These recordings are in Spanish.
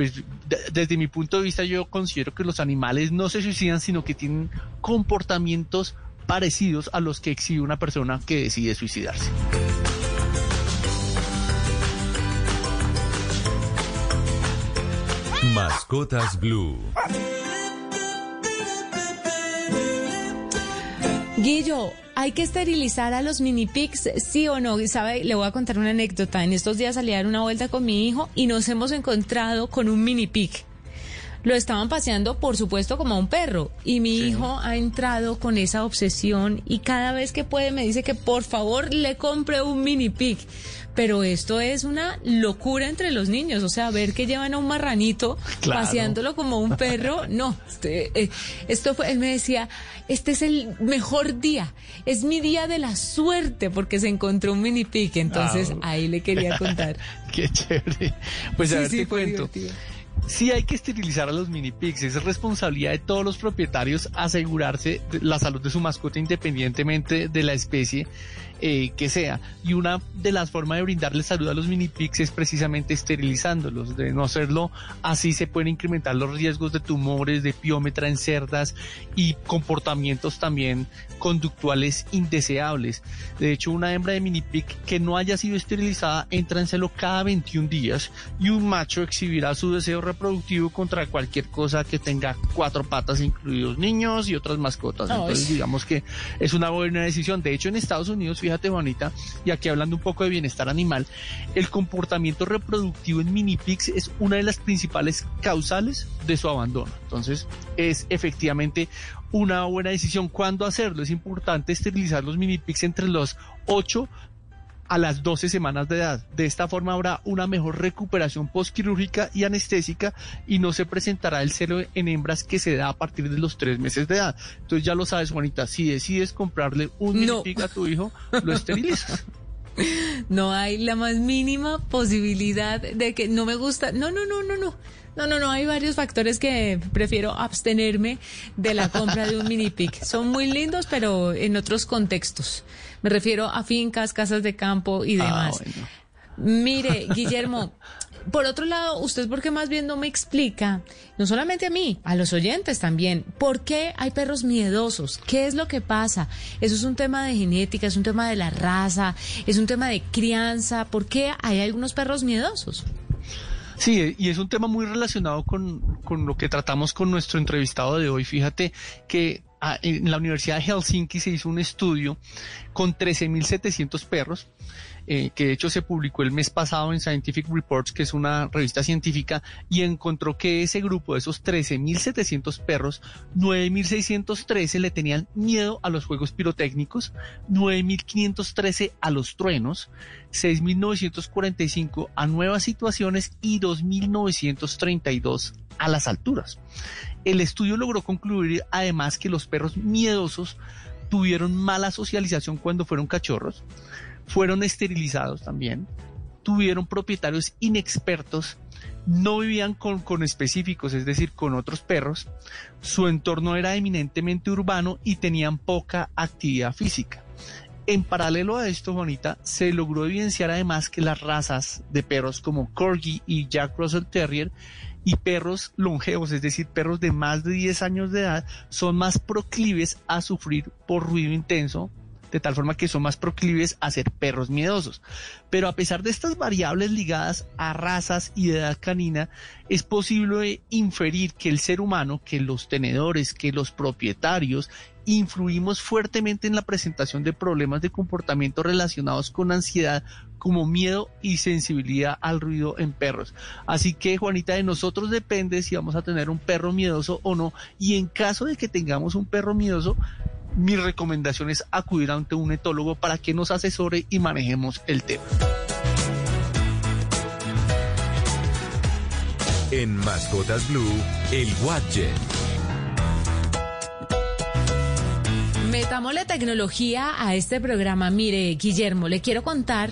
pues desde mi punto de vista yo considero que los animales no se suicidan, sino que tienen comportamientos parecidos a los que exhibe una persona que decide suicidarse. Mascotas Blue. Guillo, ¿hay que esterilizar a los mini pigs, sí o no? ¿Sabe? Le voy a contar una anécdota. En estos días salí a dar una vuelta con mi hijo y nos hemos encontrado con un mini pig. Lo estaban paseando, por supuesto, como a un perro. Y mi hijo ha entrado con esa obsesión y cada vez que puede me dice que por favor le compre un mini pig pero esto es una locura entre los niños, o sea, ver que llevan a un marranito paseándolo como un perro, no, este, eh, esto fue, él me decía, este es el mejor día, es mi día de la suerte porque se encontró un mini pig, entonces ah, ahí le quería contar. Qué chévere. Pues a ver, te cuento. Sí hay que esterilizar a los mini pigs, es responsabilidad de todos los propietarios asegurarse de la salud de su mascota independientemente de la especie eh, que sea. Y una de las formas de brindarle salud a los mini pigs es precisamente esterilizándolos. De no hacerlo así se pueden incrementar los riesgos de tumores, de piómetra en cerdas y comportamientos también conductuales indeseables. De hecho, una hembra de mini pig que no haya sido esterilizada entra en celo cada 21 días y un macho exhibirá su deseo reproductivo contra cualquier cosa que tenga cuatro patas, incluidos niños y otras mascotas. Entonces, digamos que es una buena decisión. De hecho, en Estados Unidos, fíjate bonita, y aquí hablando un poco de bienestar animal, el comportamiento reproductivo en mini pigs es una de las principales causales de su abandono. Entonces es efectivamente una buena decisión. ¿Cuándo hacerlo? Es importante esterilizar los mini pigs entre los 8 a las 12 semanas de edad. De esta forma habrá una mejor recuperación postquirúrgica y anestésica y no se presentará el celo en hembras que se da a partir de los 3 meses de edad. Entonces ya lo sabes, Juanita, si decides comprarle un no. a tu hijo, lo esterilizas. No hay la más mínima posibilidad de que no me gusta. No, no, no, no, no. No, no, no, hay varios factores que prefiero abstenerme de la compra de un mini pic. Son muy lindos, pero en otros contextos. Me refiero a fincas, casas de campo y ah, demás. Mire, Guillermo, por otro lado, usted porque más bien no me explica, no solamente a mí, a los oyentes también, por qué hay perros miedosos, qué es lo que pasa. Eso es un tema de genética, es un tema de la raza, es un tema de crianza, ¿por qué hay algunos perros miedosos? Sí, y es un tema muy relacionado con, con lo que tratamos con nuestro entrevistado de hoy. Fíjate que ah, en la Universidad de Helsinki se hizo un estudio con 13.700 perros eh, que de hecho se publicó el mes pasado en Scientific Reports, que es una revista científica, y encontró que ese grupo de esos 13.700 perros, 9.613 le tenían miedo a los juegos pirotécnicos, 9.513 a los truenos, 6.945 a nuevas situaciones y 2.932 a las alturas. El estudio logró concluir además que los perros miedosos tuvieron mala socialización cuando fueron cachorros, fueron esterilizados también, tuvieron propietarios inexpertos, no vivían con, con, específicos, es decir, con otros perros, su entorno era eminentemente urbano y tenían poca actividad física. En paralelo a esto, Bonita, se logró evidenciar además que las razas de perros como Corgi y Jack Russell Terrier y perros longevos, es decir, perros de más de 10 años de edad, son más proclives a sufrir por ruido intenso, de tal forma que son más proclives a ser perros miedosos. Pero a pesar de estas variables ligadas a razas y edad canina, es posible inferir que el ser humano, que los tenedores, que los propietarios, influimos fuertemente en la presentación de problemas de comportamiento relacionados con ansiedad como miedo y sensibilidad al ruido en perros. Así que Juanita, de nosotros depende si vamos a tener un perro miedoso o no. Y en caso de que tengamos un perro miedoso, mi recomendación es acudir ante un etólogo para que nos asesore y manejemos el tema. En Mascotas Blue, el Watcher. Metamos la tecnología a este programa. Mire, Guillermo, le quiero contar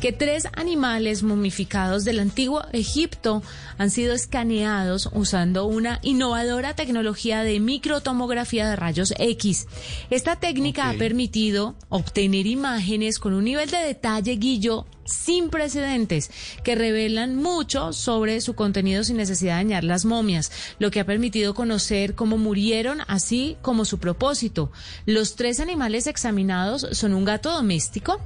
que tres animales momificados del antiguo Egipto han sido escaneados usando una innovadora tecnología de microtomografía de rayos X. Esta técnica ha permitido obtener imágenes con un nivel de detalle, Guillo, sin precedentes que revelan mucho sobre su contenido sin necesidad de dañar las momias, lo que ha permitido conocer cómo murieron, así como su propósito. Los tres animales examinados son un gato doméstico,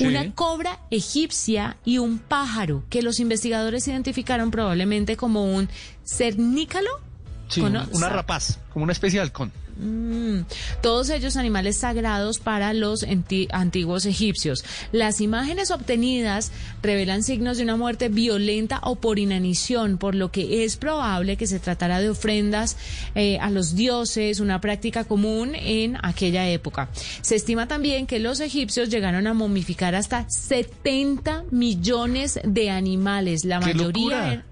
una cobra egipcia y un pájaro que los investigadores identificaron probablemente como un cernícalo. Sí, una rapaz, como una especie de halcón. Mm, todos ellos animales sagrados para los antiguos egipcios. Las imágenes obtenidas revelan signos de una muerte violenta o por inanición, por lo que es probable que se tratara de ofrendas eh, a los dioses, una práctica común en aquella época. Se estima también que los egipcios llegaron a momificar hasta 70 millones de animales, la mayoría...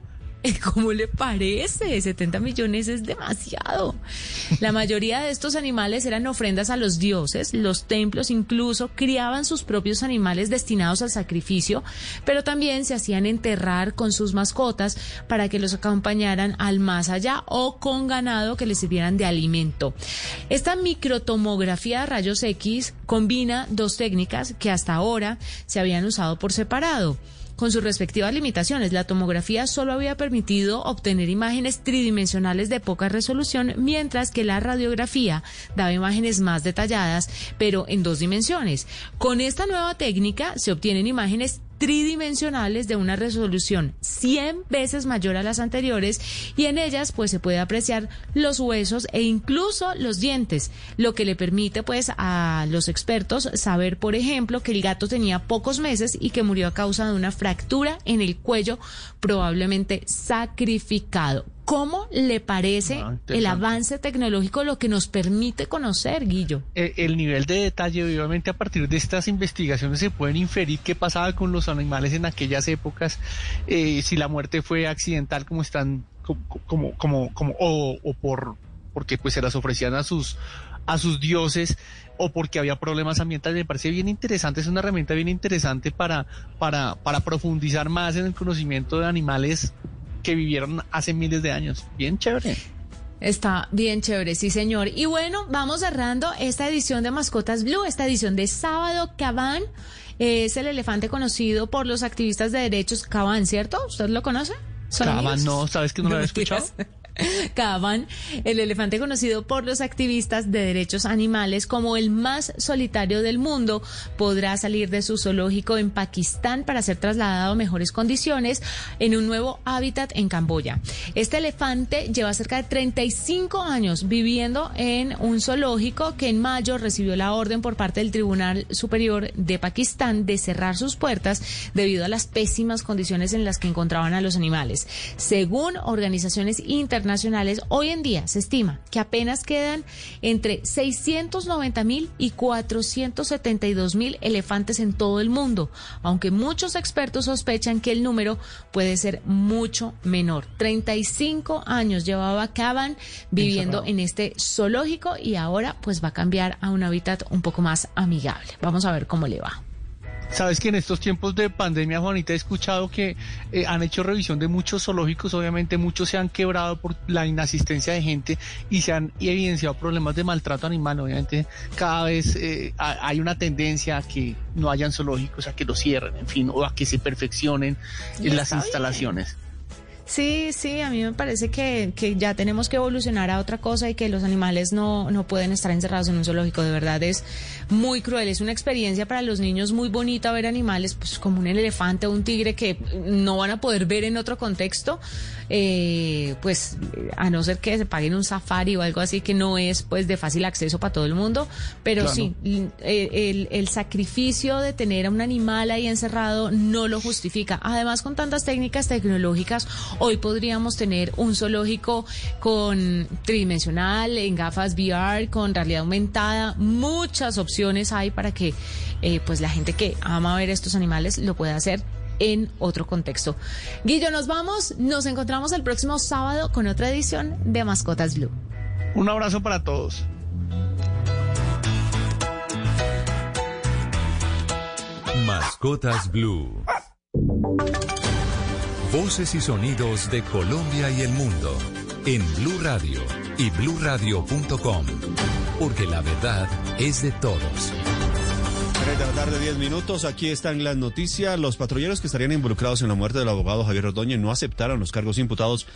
¿Cómo le parece? 70 millones es demasiado. La mayoría de estos animales eran ofrendas a los dioses. Los templos incluso criaban sus propios animales destinados al sacrificio, pero también se hacían enterrar con sus mascotas para que los acompañaran al más allá o con ganado que les sirvieran de alimento. Esta microtomografía de rayos X combina dos técnicas que hasta ahora se habían usado por separado con sus respectivas limitaciones. La tomografía solo había permitido obtener imágenes tridimensionales de poca resolución, mientras que la radiografía daba imágenes más detalladas, pero en dos dimensiones. Con esta nueva técnica se obtienen imágenes tridimensionales de una resolución 100 veces mayor a las anteriores y en ellas pues se puede apreciar los huesos e incluso los dientes, lo que le permite pues a los expertos saber por ejemplo que el gato tenía pocos meses y que murió a causa de una fractura en el cuello probablemente sacrificado. ¿Cómo le parece ah, el avance tecnológico lo que nos permite conocer, Guillo? Eh, el, nivel de detalle, obviamente a partir de estas investigaciones se pueden inferir qué pasaba con los animales en aquellas épocas, eh, si la muerte fue accidental como están, como, como, como, o, o por, porque pues se las ofrecían a sus, a sus dioses o porque había problemas ambientales. Me parece bien interesante, es una herramienta bien interesante para, para, para profundizar más en el conocimiento de animales que vivieron hace miles de años. Bien chévere. Está bien chévere, sí señor. Y bueno, vamos cerrando esta edición de Mascotas Blue, esta edición de sábado. Cabán es el elefante conocido por los activistas de derechos. Cabán, ¿cierto? ¿Usted lo conoce? Cabán, no, ¿sabes que no, lo había escuchado? Caban, el elefante conocido por los activistas de derechos animales como el más solitario del mundo, podrá salir de su zoológico en Pakistán para ser trasladado a mejores condiciones en un nuevo hábitat en Camboya. Este elefante lleva cerca de 35 años viviendo en un zoológico que en mayo recibió la orden por parte del Tribunal Superior de Pakistán de cerrar sus puertas debido a las pésimas condiciones en las que encontraban a los animales. Según organizaciones internacionales, internacionales, hoy en día se estima que apenas quedan entre 690 mil y 472 mil elefantes en todo el mundo, aunque muchos expertos sospechan que el número puede ser mucho menor. 35 años llevaba Caban viviendo en este zoológico y ahora pues va a cambiar a un hábitat un poco más amigable. Vamos a ver cómo le va. Sabes que en estos tiempos de pandemia, Juanita, he escuchado que eh, han hecho revisión de muchos zoológicos, obviamente muchos se han quebrado por la inasistencia de gente y se han evidenciado problemas de maltrato animal. Obviamente cada vez eh, hay una tendencia a que no hayan zoológicos, a que los cierren, en fin, o a que se perfeccionen en las instalaciones. Sí, sí, a mí me parece que, que, ya tenemos que evolucionar a otra cosa y que los animales no, no pueden estar encerrados en un zoológico. De verdad es muy cruel. Es una experiencia para los niños muy bonita ver animales pues, como un elefante o un tigre que no van a poder ver en otro contexto. Eh, pues a no ser que se paguen un safari o algo así que no es pues de fácil acceso para todo el mundo. Pero sí, el, el sacrificio de tener a un animal ahí encerrado no lo justifica. Además, con tantas técnicas tecnológicas, Hoy podríamos tener un zoológico con tridimensional, en gafas VR, con realidad aumentada. Muchas opciones hay para que eh, pues la gente que ama ver estos animales lo pueda hacer en otro contexto. Guillo, nos vamos. Nos encontramos el próximo sábado con otra edición de Mascotas Blue. Un abrazo para todos. Mascotas Blue. Voces y sonidos de Colombia y el mundo en Blue Radio y bluradio.com, porque la verdad es de todos. 3 de la tarde, 10 minutos. Aquí están las noticias. Los patrulleros que estarían involucrados en la muerte del abogado Javier Ordóñez no aceptaron los cargos imputados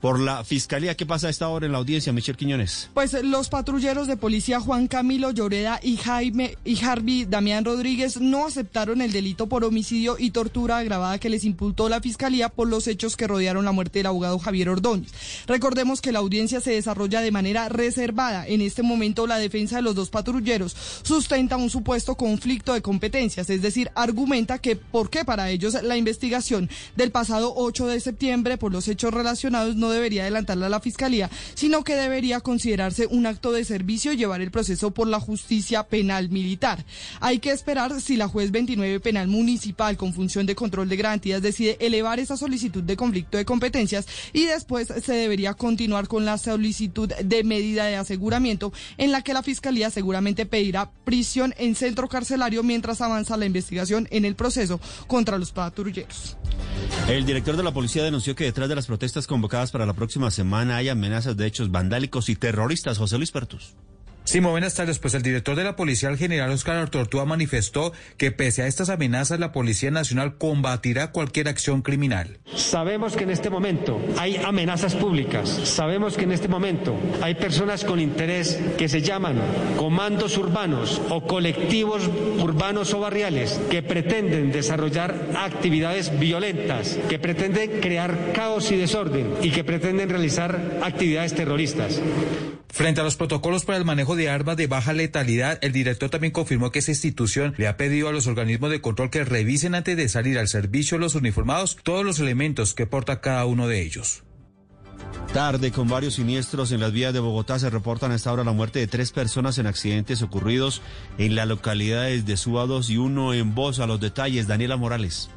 por la Fiscalía. ¿Qué pasa a esta hora en la audiencia, Michelle Quiñones? Pues los patrulleros de policía Juan Camilo Lloreda y Jaime y Harvey Damián Rodríguez no aceptaron el delito por homicidio y tortura agravada que les imputó la Fiscalía por los hechos que rodearon la muerte del abogado Javier Ordóñez. Recordemos que la audiencia se desarrolla de manera reservada. En este momento la defensa de los dos patrulleros sustenta un supuesto conflicto de competencias, es decir, argumenta que por qué para ellos la investigación del pasado 8 de septiembre por los hechos relacionados no debería adelantarla a la Fiscalía, sino que debería considerarse un acto de servicio y llevar el proceso por la justicia penal militar. Hay que esperar si la juez 29 penal municipal con función de control de garantías decide elevar esa solicitud de conflicto de competencias y después se debería continuar con la solicitud de medida de aseguramiento en la que la Fiscalía seguramente pedirá prisión en centro carcelario mientras avanza la investigación en el proceso contra los patrulleros. El director de la policía denunció que detrás de las protestas convocadas para la próxima semana hay amenazas de hechos vandálicos y terroristas. José Luis Pertus. Sí, muy buenas tardes. Pues el director de la policía, el general Oscar Artortúa, manifestó que pese a estas amenazas, la Policía Nacional combatirá cualquier acción criminal. Sabemos que en este momento hay amenazas públicas. Sabemos que en este momento hay personas con interés que se llaman comandos urbanos o colectivos urbanos o barriales que pretenden desarrollar actividades violentas, que pretenden crear caos y desorden y que pretenden realizar actividades terroristas. Frente a los protocolos para el manejo de armas de baja letalidad, el director también confirmó que esa institución le ha pedido a los organismos de control que revisen antes de salir al servicio los uniformados todos los elementos que porta cada uno de ellos. Tarde, con varios siniestros en las vías de Bogotá, se reportan a esta hora la muerte de tres personas en accidentes ocurridos en las localidades de Suba 2 y uno en Voz. A los detalles, Daniela Morales.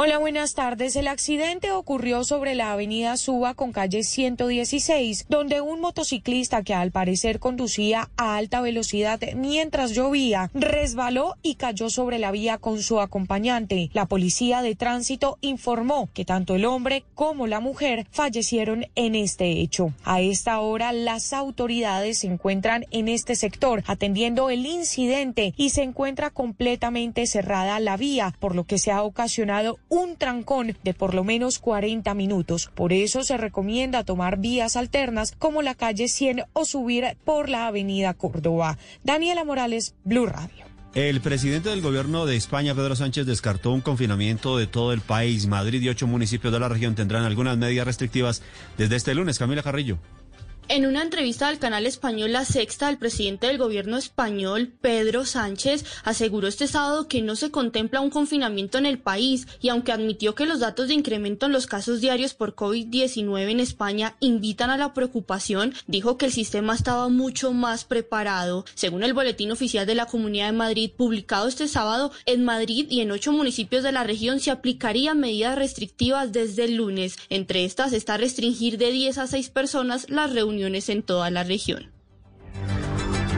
Hola, buenas tardes. El accidente ocurrió sobre la avenida Suba con calle 116, donde un motociclista que al parecer conducía a alta velocidad mientras llovía resbaló y cayó sobre la vía con su acompañante. La policía de tránsito informó que tanto el hombre como la mujer fallecieron en este hecho. A esta hora las autoridades se encuentran en este sector atendiendo el incidente y se encuentra completamente cerrada la vía, por lo que se ha ocasionado un trancón de por lo menos 40 minutos. Por eso se recomienda tomar vías alternas como la calle 100 o subir por la avenida Córdoba. Daniela Morales, Blue Radio. El presidente del gobierno de España, Pedro Sánchez, descartó un confinamiento de todo el país. Madrid y ocho municipios de la región tendrán algunas medidas restrictivas desde este lunes. Camila Carrillo. En una entrevista al canal español La Sexta, el presidente del gobierno español, Pedro Sánchez, aseguró este sábado que no se contempla un confinamiento en el país y aunque admitió que los datos de incremento en los casos diarios por COVID-19 en España invitan a la preocupación, dijo que el sistema estaba mucho más preparado. Según el boletín oficial de la Comunidad de Madrid publicado este sábado, en Madrid y en ocho municipios de la región se aplicarían medidas restrictivas desde el lunes. Entre estas está restringir de 10 a 6 personas las reuniones en toda la región.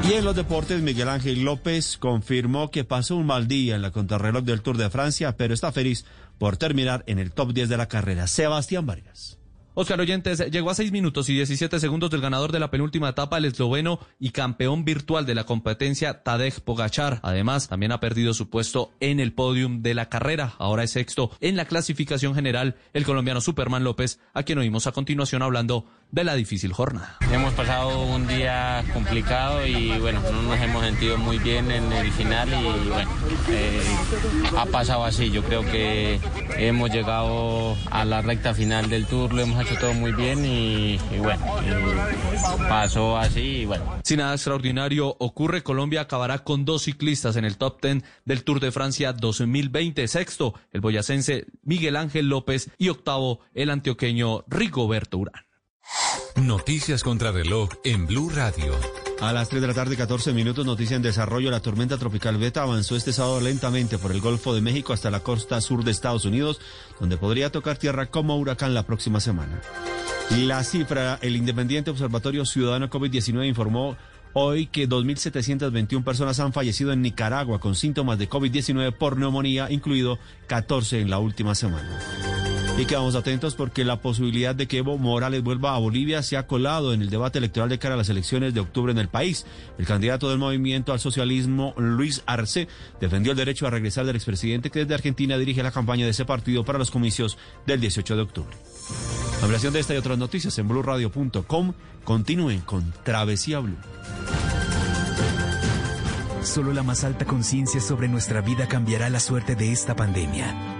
Y en los deportes, Miguel Ángel López confirmó que pasó un mal día en la contrarreloj del Tour de Francia, pero está feliz por terminar en el top 10 de la carrera. Sebastián Vargas. Oscar Oyentes llegó a 6 minutos y 17 segundos del ganador de la penúltima etapa, el esloveno y campeón virtual de la competencia, Tadej Pogachar. Además, también ha perdido su puesto en el podium de la carrera. Ahora es sexto en la clasificación general el colombiano Superman López, a quien oímos a continuación hablando de la difícil jornada. Hemos pasado un día complicado y bueno, no nos hemos sentido muy bien en el final y bueno, eh, ha pasado así. Yo creo que hemos llegado a la recta final del tour, lo hemos hecho todo muy bien y, y bueno, y pasó así y bueno. Si nada extraordinario ocurre, Colombia acabará con dos ciclistas en el top 10 del Tour de Francia 2020. Sexto, el boyacense Miguel Ángel López y octavo, el antioqueño Rigoberto Urán. Noticias contra reloj en Blue Radio. A las 3 de la tarde, 14 minutos, noticia en desarrollo. La tormenta tropical Beta avanzó este sábado lentamente por el Golfo de México hasta la costa sur de Estados Unidos, donde podría tocar tierra como huracán la próxima semana. La cifra, el Independiente Observatorio Ciudadano COVID-19 informó hoy que 2.721 personas han fallecido en Nicaragua con síntomas de COVID-19 por neumonía, incluido 14 en la última semana. Y quedamos atentos porque la posibilidad de que Evo Morales vuelva a Bolivia se ha colado en el debate electoral de cara a las elecciones de octubre en el país. El candidato del movimiento al socialismo, Luis Arce, defendió el derecho a regresar del expresidente que desde Argentina dirige la campaña de ese partido para los comicios del 18 de octubre. Ampliación de esta y otras noticias en blueradio.com. Continúen con Travesía Blue. Solo la más alta conciencia sobre nuestra vida cambiará la suerte de esta pandemia.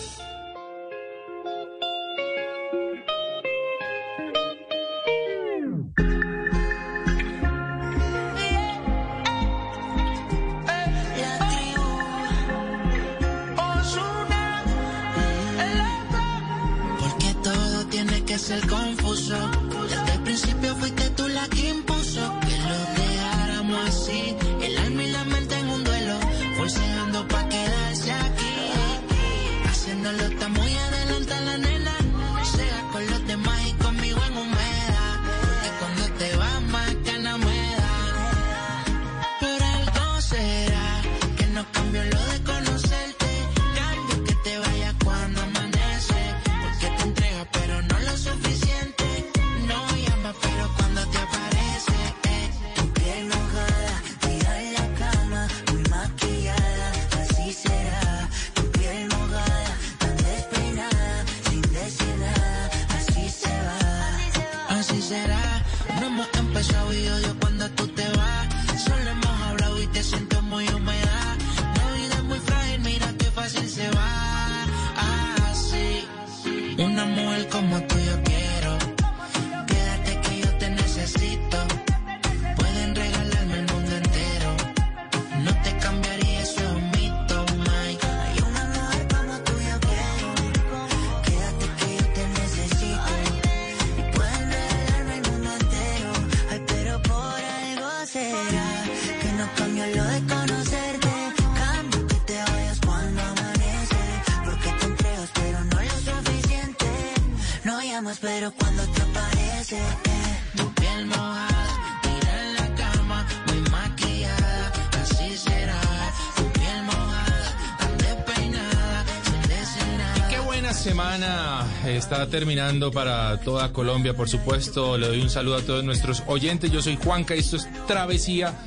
Terminando para toda Colombia, por supuesto. Le doy un saludo a todos nuestros oyentes. Yo soy Juanca, esto es Travesía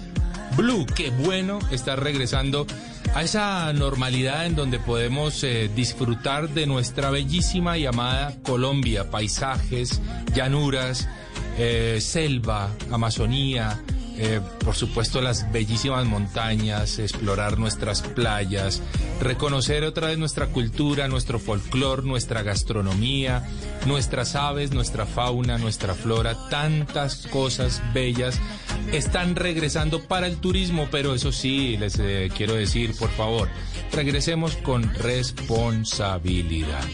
Blue. Qué bueno estar regresando a esa normalidad en donde podemos eh, disfrutar de nuestra bellísima y amada Colombia. Paisajes, llanuras, eh, selva, Amazonía. Eh, por supuesto las bellísimas montañas, explorar nuestras playas, reconocer otra vez nuestra cultura, nuestro folclor, nuestra gastronomía, nuestras aves, nuestra fauna, nuestra flora, tantas cosas bellas están regresando para el turismo, pero eso sí, les eh, quiero decir, por favor, regresemos con responsabilidad.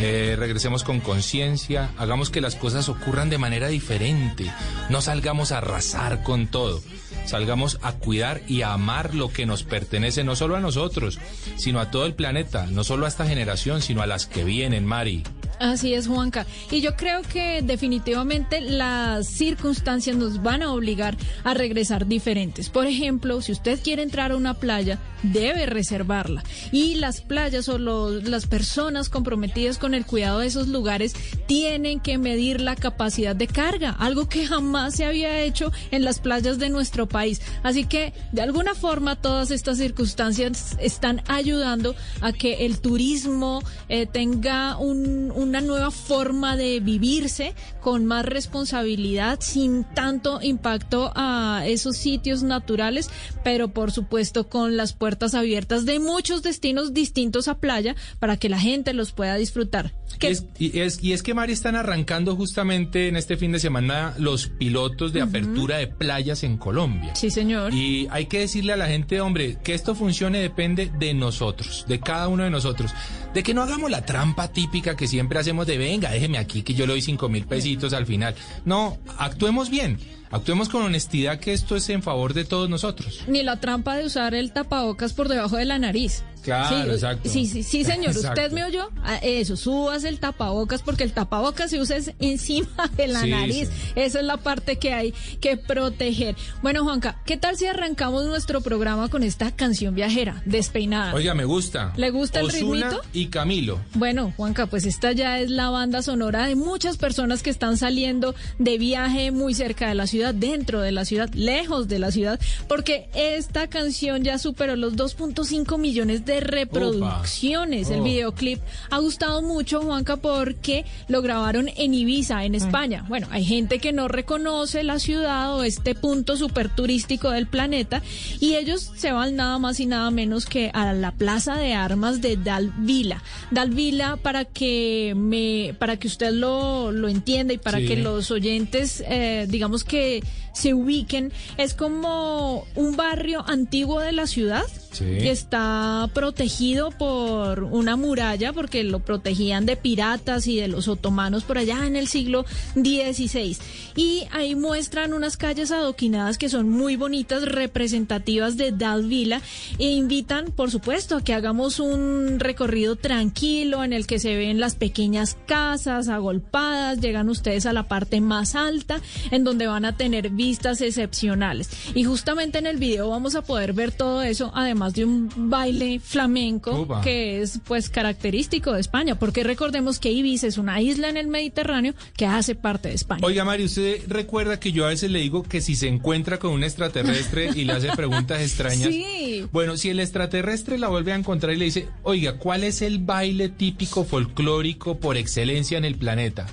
Eh, regresemos con conciencia, hagamos que las cosas ocurran de manera diferente, no salgamos a arrasar con todo, salgamos a cuidar y a amar lo que nos pertenece, no solo a nosotros, sino a todo el planeta, no solo a esta generación, sino a las que vienen, Mari. Así es, Juanca. Y yo creo que definitivamente las circunstancias nos van a obligar a regresar diferentes. Por ejemplo, si usted quiere entrar a una playa, debe reservarla. Y las playas o los- las personas comprometidas con el cuidado de esos lugares tienen que medir la capacidad de carga, algo que jamás se había hecho en las playas de nuestro país. Así que, de alguna forma, todas estas circunstancias están ayudando a que el turismo eh, tenga un, un una nueva forma de vivirse con más responsabilidad, sin tanto impacto a esos sitios naturales, pero por supuesto con las puertas abiertas de muchos destinos distintos a playa para que la gente los pueda disfrutar. Y es, y, es, y es que Mari están arrancando justamente en este fin de semana los pilotos de apertura de playas en Colombia. Sí, señor. Y hay que decirle a la gente, hombre, que esto funcione depende de nosotros, de cada uno de nosotros. De que no hagamos la trampa típica que siempre hacemos de venga, déjeme aquí que yo le doy cinco mil pesitos al final. No, actuemos bien. Actuemos con honestidad que esto es en favor de todos nosotros. Ni la trampa de usar el tapabocas por debajo de la nariz. Claro, sí, exacto. Sí, sí, sí, señor. Exacto. Usted me oyó. Ah, Eso, subas el tapabocas porque el tapabocas se usa es encima de la Sí, nariz. sí. Esa es la parte que hay que proteger. Bueno, Juanca, ¿qué tal si arrancamos nuestro programa con esta canción viajera, despeinada? Oiga, me gusta. ¿Le gusta el ritmito? y Camilo. Bueno, Juanca, pues esta ya es la banda sonora de muchas personas que están saliendo de viaje muy cerca de la ciudad, dentro de la ciudad, lejos de la ciudad, porque esta canción ya superó los 2.5 millones de reproducciones. El Oh. videoclip ha gustado mucho, Juanca, porque lo grabaron en Ibiza, en España. Bueno, hay gente que no reconoce la ciudad o este punto súper turístico del planeta y ellos se van nada más y nada menos que a la plaza de armas de Dalvila. Dalvila, para que me, para que usted lo, lo entienda y para Sí. que los oyentes, eh, digamos que se ubiquen, es como un barrio antiguo de la ciudad Sí. que está protegido por una muralla porque lo protegían de piratas y de los otomanos por allá en el siglo XVI. Y ahí muestran unas calles adoquinadas que son muy bonitas, representativas de Dalvila e invitan, por supuesto, a que hagamos un recorrido tranquilo en el que se ven las pequeñas casas agolpadas, llegan ustedes a la parte más alta en donde van a tener vistas excepcionales. Y justamente en el video vamos a poder ver todo eso, además de un baile flamenco que es pues característico de España, porque recordemos que Ibiza es una isla en el Mediterráneo que hace parte de España. Oiga, Mario, usted recuerda que yo a veces le digo que si se encuentra con un extraterrestre y le hace preguntas extrañas. Sí. Bueno, si el extraterrestre la vuelve a encontrar y le dice, oiga, ¿cuál es el baile típico folclórico por excelencia en el planeta?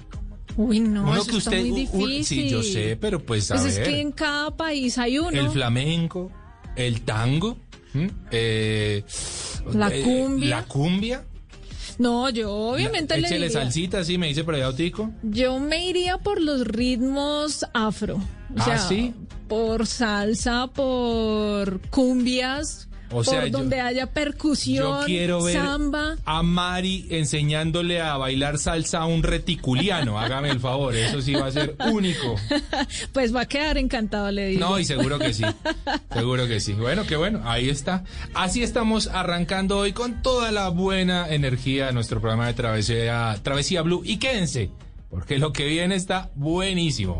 Uy, no, Uno eso que está usted- muy sí, yo sé, pero pues a Pues es ver. que en cada país hay uno. El flamenco, el tango, eh, La eh, cumbia. la cumbia. No, yo obviamente le Échele diría- salsita, sí, me dice por allá Otico. Yo me iría por los ritmos afro. O Ah, sea, ¿sí? por salsa, por cumbias, O sea, por yo- donde haya percusión, Yo quiero ver samba. a Mari enseñándole a bailar salsa a un reticuliano. Hágame el favor, eso sí va a ser único. Pues va a quedar encantado, le digo. No, y seguro que sí. Seguro que sí. Bueno, qué bueno, ahí está. Así estamos arrancando hoy con toda la buena energía de nuestro programa de Travesía, Travesía Blue. Y quédense, porque lo que viene está buenísimo.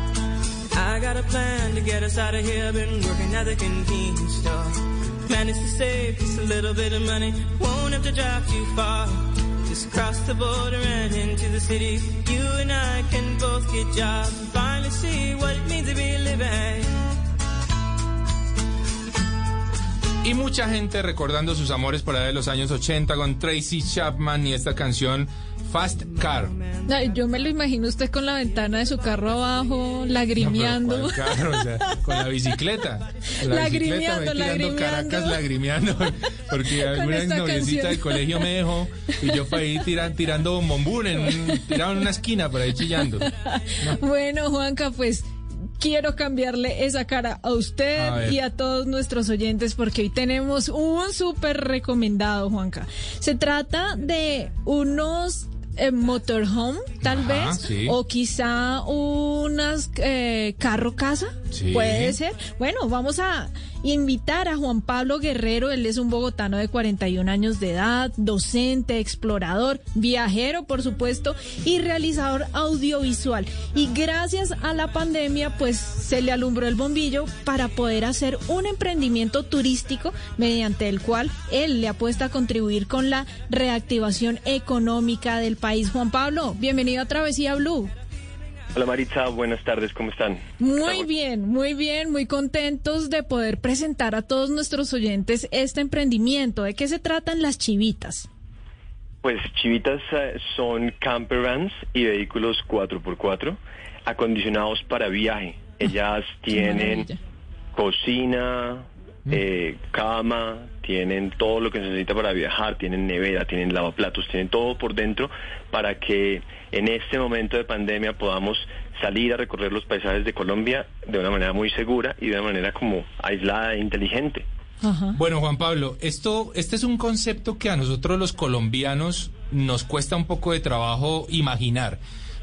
Got a plan to get us out of here. Been working at the convenience store. Managed to save just a little bit of money. Won't have to drive too far. Just cross the border and into the city. You and I can both get jobs. Finally see what it means to be living. Y mucha gente recordando sus amores por allá de los años 80 con Tracy Chapman y esta canción Fast Car. Ay, yo me lo imagino usted con la ventana de su carro abajo, lagrimeando. No, pero ¿cuál carro? O sea, con la bicicleta. La Lagrimeando, bicicleta lagrimeando. Caracas lagrimeando. Porque alguna noviecita del colegio me dejó y yo para ahí tiran, tirando bombón en tirado en una esquina por ahí chillando. Bueno, Juanca, pues quiero cambiarle esa cara a usted A y a todos nuestros oyentes porque hoy tenemos un súper recomendado, Juanca. Se trata de unos eh, motorhome, tal Ajá, vez, sí. o quizá unas eh, carro casa, Sí. puede ser. Bueno, vamos a invitar a Juan Pablo Guerrero, él es un bogotano de 41 años de edad, docente, explorador, viajero, por supuesto, y realizador audiovisual. Y gracias a la pandemia, pues se le alumbró el bombillo para poder hacer un emprendimiento turístico mediante el cual él le apuesta a contribuir con la reactivación económica del país. Juan Pablo, bienvenido a Travesía Blue. Hola Maritza, buenas tardes, ¿cómo están? Muy bien, muy bien, muy contentos de poder presentar a todos nuestros oyentes este emprendimiento. ¿De qué se tratan las chivitas? Pues Chivitas eh, son camper vans y vehículos 4x4 acondicionados para viaje. Ellas tienen cocina, eh, cama, tienen todo lo que se necesita para viajar, tienen nevera, tienen lavaplatos, tienen todo por dentro para que en este momento de pandemia podamos salir a recorrer los paisajes de Colombia de una manera muy segura y de una manera como aislada e inteligente. Bueno, Juan Pablo, esto, este es un concepto que a nosotros los colombianos nos cuesta un poco de trabajo imaginar,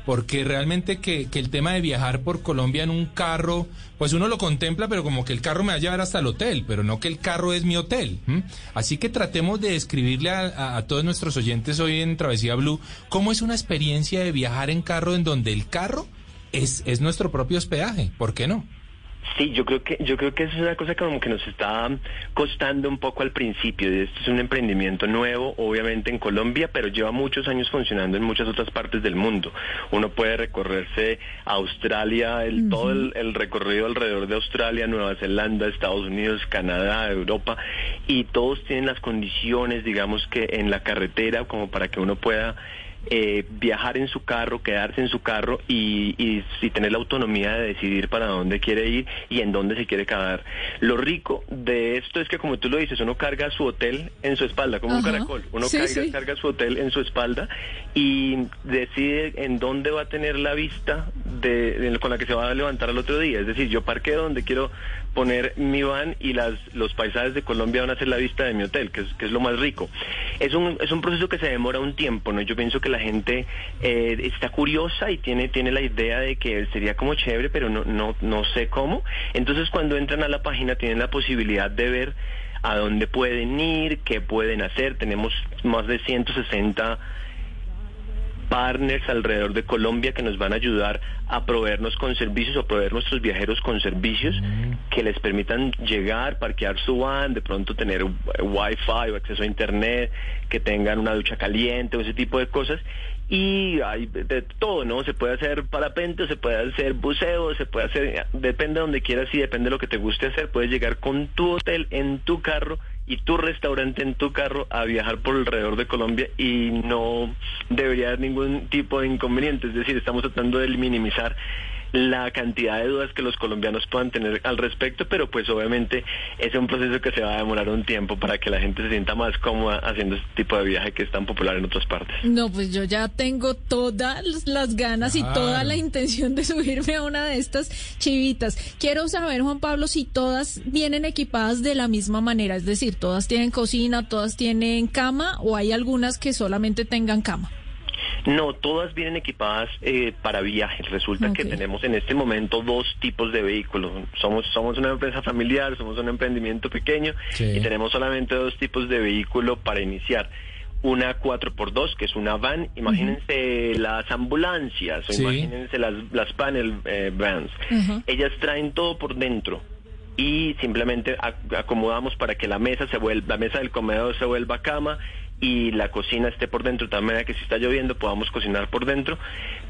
porque realmente que, el tema de viajar por Colombia en un carro, pues uno lo contempla, pero como que el carro me va a llevar hasta el hotel, pero no que el carro es mi hotel. Así que tratemos de describirle a, a- a todos nuestros oyentes hoy en Travesía Blue cómo es una experiencia de viajar en carro en donde el carro es, es nuestro propio hospedaje. ¿Por qué no? Sí, yo creo que yo creo que eso es una cosa como que nos está costando un poco al principio. Este es un emprendimiento nuevo, obviamente en Colombia, pero lleva muchos años funcionando en muchas otras partes del mundo. Uno puede recorrerse a Australia, el, todo el, el recorrido alrededor de Australia, Nueva Zelanda, Estados Unidos, Canadá, Europa, y todos tienen las condiciones, digamos que en la carretera, como para que uno pueda eh, viajar en su carro, quedarse en su carro y, y, y tener la autonomía de decidir para dónde quiere ir y en dónde se quiere quedar. Lo rico de esto es que, como tú lo dices, uno carga su hotel en su espalda, como un caracol. Uno Sí, carga, sí. carga su hotel en su espalda y decide en dónde va a tener la vista de, de- con la que se va a levantar al otro día. Es decir, yo parqueo donde quiero poner mi van y las, los paisajes de Colombia van a ser la vista de mi hotel, que es, que es lo más rico. Es un, es un proceso que se demora un tiempo, ¿no? Yo pienso que la gente eh, está curiosa y tiene, tiene la idea de que sería como chévere, pero no, no, no sé cómo. Entonces cuando entran a la página tienen la posibilidad de ver a dónde pueden ir, qué pueden hacer. Tenemos más de 160 partners alrededor de Colombia que nos van a ayudar a proveernos con servicios o proveer nuestros viajeros con servicios que les permitan llegar, parquear su van, de pronto tener eh, wifi o acceso a internet, que tengan una ducha caliente o ese tipo de cosas. Y hay de de todo, ¿no? Se puede hacer parapente, se puede hacer buceo, se puede hacer, depende de donde quieras y depende de lo que te guste hacer. Puedes llegar con tu hotel en tu carro y tu restaurante en tu carro a viajar por alrededor de Colombia y no debería haber ningún tipo de inconveniente. Es decir, estamos tratando de minimizar la cantidad de dudas que los colombianos puedan tener al respecto, pero pues obviamente es un proceso que se va a demorar un tiempo para que la gente se sienta más cómoda haciendo este tipo de viaje que es tan popular en otras partes. No, pues yo ya tengo todas las ganas y toda la intención de subirme a una de estas chivitas. Quiero saber, Juan Pablo, si todas vienen equipadas de la misma manera, es decir, todas tienen cocina, todas tienen cama o hay algunas que solamente tengan cama. No, todas vienen equipadas eh, para viajes. Resulta que tenemos en este momento dos tipos de vehículos. Somos, somos una empresa familiar, somos un emprendimiento pequeño Sí. y tenemos solamente dos tipos de vehículo para iniciar. Una 4x2, que es una van. Imagínense las ambulancias o imagínense las, las panel eh, vans. Ellas traen todo por dentro y simplemente ac- acomodamos para que la mesa se vuelva, la mesa del comedor se vuelva cama y la cocina esté por dentro, de tal manera que si está lloviendo podamos cocinar por dentro,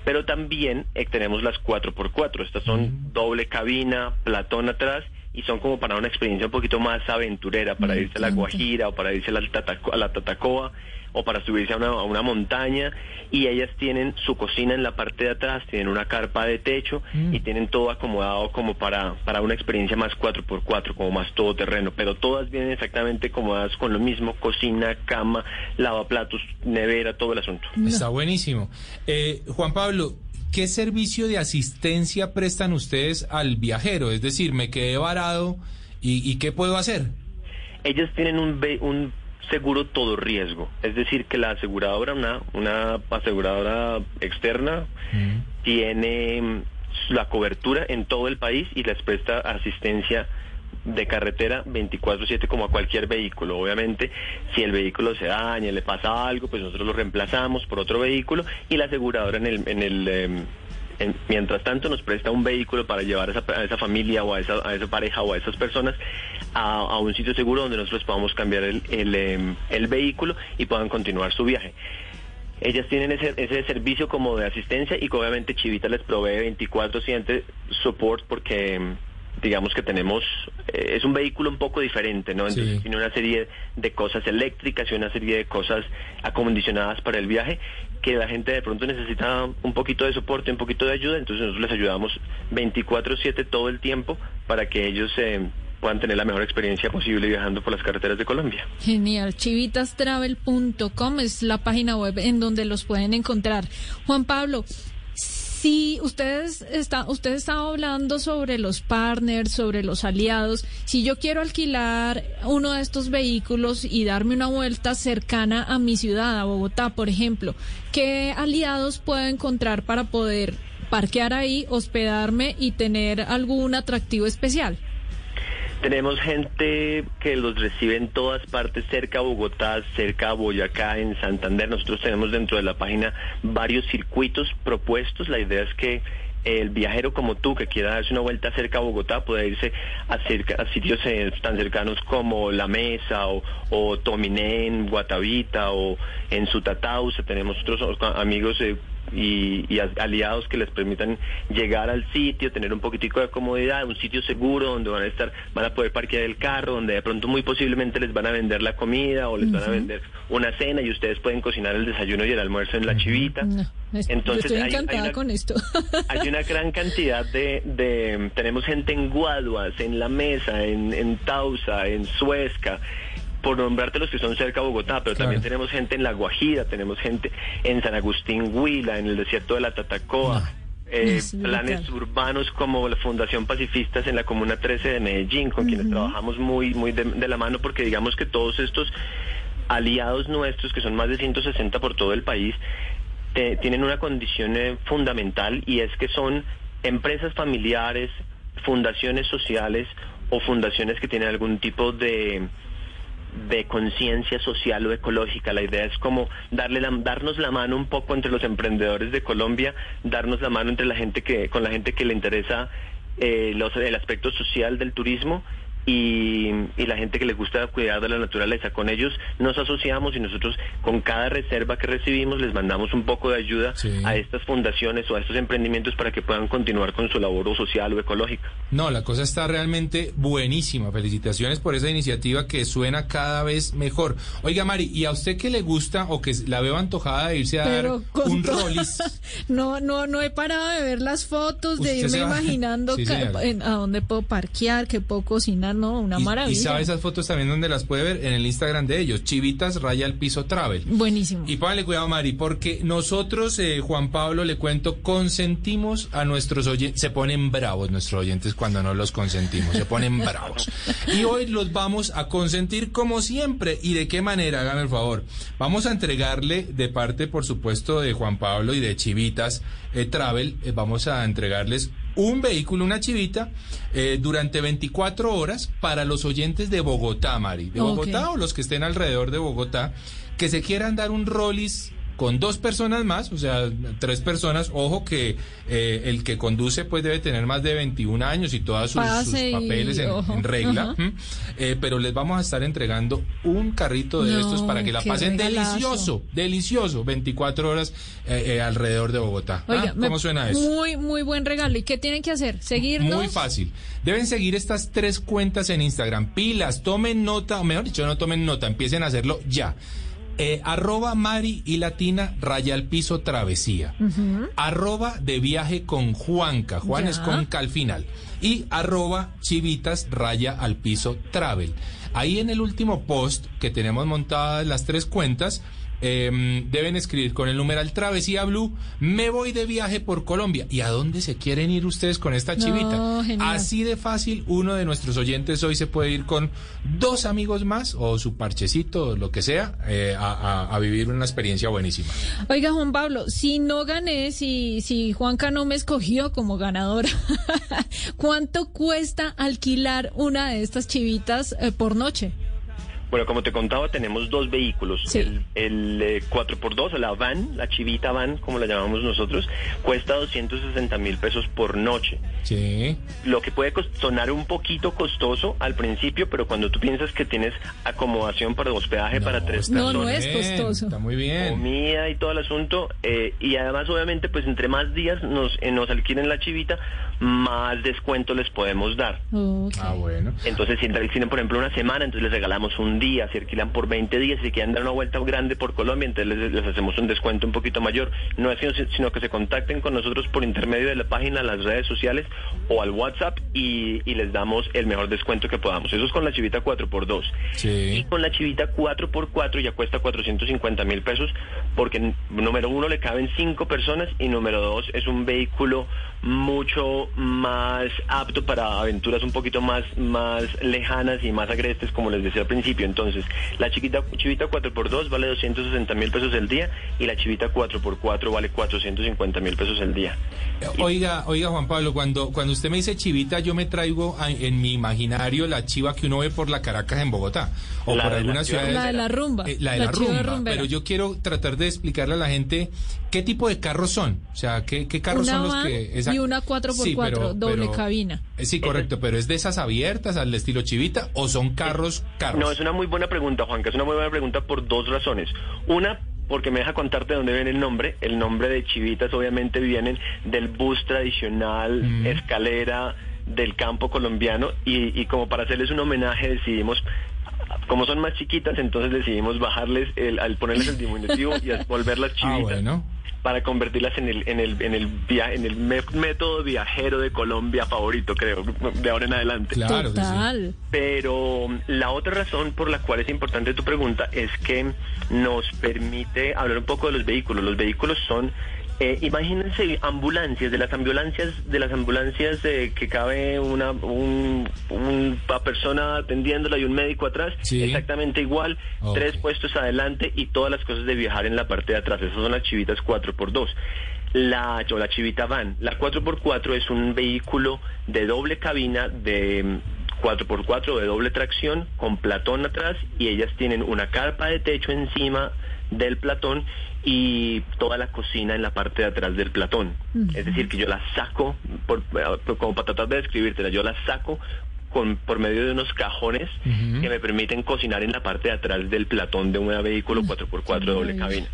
pero también eh, tenemos las 4x4, estas son doble cabina, platón atrás y son como para una experiencia un poquito más aventurera, para irse a la Guajira o para irse a la, Tataco- a la Tatacoa o para subirse a una, a una montaña y ellas tienen su cocina en la parte de atrás, tienen una carpa de techo y tienen todo acomodado como para, para una experiencia más 4x4, como más todoterreno, pero todas vienen exactamente acomodadas con lo mismo, cocina, cama, lavaplatos, nevera, todo el asunto. Está buenísimo. Eh, Juan Pablo, ¿qué servicio de asistencia prestan ustedes al viajero? Es decir, me quedé varado y, y ¿qué puedo hacer? ellas tienen un, ve- un seguro todo riesgo, es decir, que la aseguradora, una, una aseguradora externa, tiene mm, la cobertura en todo el país y les presta asistencia de carretera 24/7 como a cualquier vehículo. Obviamente, si el vehículo se daña, le pasa algo, pues nosotros lo reemplazamos por otro vehículo y la aseguradora en el, en el em, en- mientras tanto nos presta un vehículo para llevar a esa, familia o a esa, a esa pareja o a esas personas a, un sitio seguro donde nosotros podamos cambiar el, el, em, el vehículo y puedan continuar su viaje. Ellas tienen ese, ese servicio como de asistencia y obviamente Chivita les provee 24/7 support porque em, digamos que tenemos, eh, es un vehículo un poco diferente, ¿no? Entonces Sí. tiene una serie de cosas eléctricas y una serie de cosas acondicionadas para el viaje que la gente de pronto necesita un poquito de soporte, un poquito de ayuda, entonces nosotros les ayudamos 24/7 todo el tiempo para que ellos eh, puedan tener la mejor experiencia posible viajando por las carreteras de Colombia. Genial. Chivitastravel.com es la página web en donde los pueden encontrar. Juan Pablo, si ustedes está, usted estaba hablando sobre los partners, sobre los aliados, si yo quiero alquilar uno de estos vehículos y darme una vuelta cercana a mi ciudad, a Bogotá, por ejemplo, ¿qué aliados puedo encontrar para poder parquear ahí, hospedarme y tener algún atractivo especial? Tenemos gente que los recibe en todas partes, cerca a Bogotá, cerca a Boyacá, en Santander. Nosotros tenemos dentro de la página varios circuitos propuestos. La idea es que el viajero como tú que quiera darse una vuelta cerca a Bogotá pueda irse a, sitios eh, tan cercanos como La Mesa o, o Tominé en Guatavita o en Sutatausa. Tenemos otros amigos eh, y, y aliados que les permitan llegar al sitio, tener un poquitico de comodidad, un sitio seguro donde van a estar, van a poder parquear el carro, donde de pronto muy posiblemente les van a vender la comida o les van a vender una cena y ustedes pueden cocinar el desayuno y el almuerzo en la chivita. Es- Entonces, estoy hay- hay encantada una- con esto. Hay una gran cantidad de, de- tenemos gente en Guaduas, en La Mesa, en, en Tausa, en Suezca, por nombrarte los que son cerca de Bogotá, pero también tenemos gente en La Guajira, tenemos gente en San Agustín Huila, en el desierto de la Tatacoa. eh, planes urbanos como la Fundación Pacifistas en la Comuna 13 de Medellín, con quienes trabajamos muy, muy de, de la mano, porque digamos que todos estos aliados nuestros, que son más de 160 por todo el país, te- tienen una condición eh, fundamental y es que son empresas familiares, fundaciones sociales o fundaciones que tienen algún tipo de de conciencia social o ecológica. La idea es como darle la- darnos la mano un poco entre los emprendedores de Colombia, darnos la mano entre la gente que con la gente que le interesa eh, los- el aspecto social del turismo y, y la gente que le gusta cuidar de la naturaleza. Con ellos nos asociamos y nosotros con cada reserva que recibimos les mandamos un poco de ayuda a estas fundaciones o a estos emprendimientos para que puedan continuar con su labor o social o ecológica. No, la cosa está realmente buenísima. Felicitaciones por esa iniciativa que suena cada vez mejor. Oiga, Mari, ¿y a usted qué le gusta o que la veo antojada de irse a Pero dar un rolis? No, no, no he parado de ver las fotos, de irme imaginando Sí, a dónde puedo parquear, qué puedo cocinar, no, una Y- maravilla. Y sabe esas fotos también donde las puede ver en el Instagram de ellos, Chivitas Raya al Piso Travel. Buenísimo. Y póngale cuidado, Mari, porque nosotros, eh, Juan Pablo, le cuento, consentimos a nuestros oyentes. Se ponen bravos nuestros oyentes cuando no los consentimos, se ponen bravos. Y hoy los vamos a consentir como siempre. ¿Y de qué manera? Hágame el favor. Vamos a entregarle, de parte, por supuesto, de Juan Pablo y de Chivitas eh, Travel, eh, vamos a entregarles un vehículo, una chivita, eh, durante 24 horas para los oyentes de Bogotá, Mari. De. Bogotá o los que estén alrededor de Bogotá, que se quieran dar un rolis con dos personas más, o sea, tres personas. Ojo que eh, el que conduce pues debe tener más de 21 años y todos sus, sus Pase y papeles en, regla. Eh, pero les vamos a estar entregando un carrito de No, estos para que la pasen regalazo. delicioso, delicioso, 24 horas eh, eh, alrededor de Bogotá. Oiga, Ah, me- ¿Cómo suena eso? Muy, muy buen regalo. ¿Y qué tienen que hacer? ¿Seguirnos? Muy fácil. Deben seguir estas tres cuentas en Instagram. Pilas, tomen nota, o mejor dicho, no tomen nota, empiecen a hacerlo ya. Eh, arroba Mari y Latina, raya al piso, travesía. Arroba de viaje con Juanca, Juan Ya. es con K al final. Y arroba chivitas, raya al piso, travel. Ahí en el último post que tenemos montadas las tres cuentas, em, deben escribir con el numeral Travesía Blue, me voy de viaje por Colombia. ¿Y a dónde se quieren ir ustedes con esta chivita? Así de fácil, uno de nuestros oyentes hoy se puede ir con dos amigos más o su parchecito, o lo que sea, eh, a, a- a vivir una experiencia buenísima. Oiga, Juan Pablo, si no gané, si, si Juanca no me escogió como ganadora, ¿cuánto cuesta alquilar una de estas chivitas eh, por noche? Bueno, como te contaba, tenemos dos vehículos. Sí. El, el eh, 4x2, la van, la chivita van, como la llamamos nosotros, cuesta 260 mil pesos por noche. Sí. Lo que puede sonar un poquito costoso al principio, pero cuando tú piensas que tienes acomodación para hospedaje para tres No, personas, no es Bien, costoso. Está muy bien. comida y todo el asunto, eh, y además obviamente pues entre más días nos, eh, nos alquilen la chivita, más descuento les podemos dar. Ah, bueno. Entonces, si alquilan, por ejemplo, una semana, entonces les regalamos un día. Si alquilan por 20 días, si quieren dar una vuelta grande por Colombia, entonces les, les hacemos un descuento un poquito mayor. No es sino, sino que se contacten con nosotros por intermedio de la página, las redes sociales o al WhatsApp y, y les damos el mejor descuento que podamos. Eso es con la chivita 4x2. Y con la chivita 4x4 ya cuesta 450 mil pesos porque número uno le caben cinco personas y número dos es un vehículo mucho más apto para aventuras un poquito más, más lejanas y más agrestes como les decía al principio. Entonces la chiquita, chivita 4x2 vale 260 mil pesos el día y la chivita 4x4 vale 450 mil pesos el día. Oiga, oiga Juan Pablo, cuando, cuando usted me dice chivita, yo me traigo a- en mi imaginario la chiva que uno ve por la Caracas en Bogotá o La por chiva ciudades. La de la rumba. Eh, la de la, rumba, rumbera. pero yo quiero tratar de explicarle a la gente qué tipo de carros son, o sea, qué, qué carros Una son los van que... y una 4x4, Sí, pero- doble pero- cabina. eh, Sí, correcto, pero ¿es de esas abiertas al estilo chivita o son carros, carros? No, es una muy buena pregunta, Juanca. Es una muy buena pregunta por dos razones. Una, porque me deja contarte de dónde viene el nombre. El nombre de Chivitas obviamente vienen del bus tradicional, Mm. escalera del campo colombiano. Y, y como para hacerles un homenaje decidimos... Como son más chiquitas, entonces decidimos bajarles, el, al ponerles el diminutivo y volverlas Ah, chivitas bueno. Para convertirlas en el en el en el via- en el método viajero de Colombia favorito, creo, de ahora en adelante. Claro. Total. Pero um, la otra razón por la cual es importante tu pregunta es que nos permite hablar un poco de los vehículos. Los vehículos son eh, imagínense ambulancias, de las ambulancias, de las ambulancias de que cabe una, un- una persona atendiéndola y un médico atrás, Sí. exactamente igual, tres puestos adelante y todas las cosas de viajar en la parte de atrás. Esas son las chivitas 4x2. La, o la chivita van. La 4x4 es un vehículo de doble cabina de 4x4 de doble tracción con platón atrás y ellas tienen una carpa de techo encima del platón y toda la cocina en la parte de atrás del platón. Es decir, que yo la saco, por, eh, como para tratar de describírtela, yo la saco con, por medio de unos cajones que me permiten cocinar en la parte de atrás del platón de un vehículo 4x4 de doble cabina.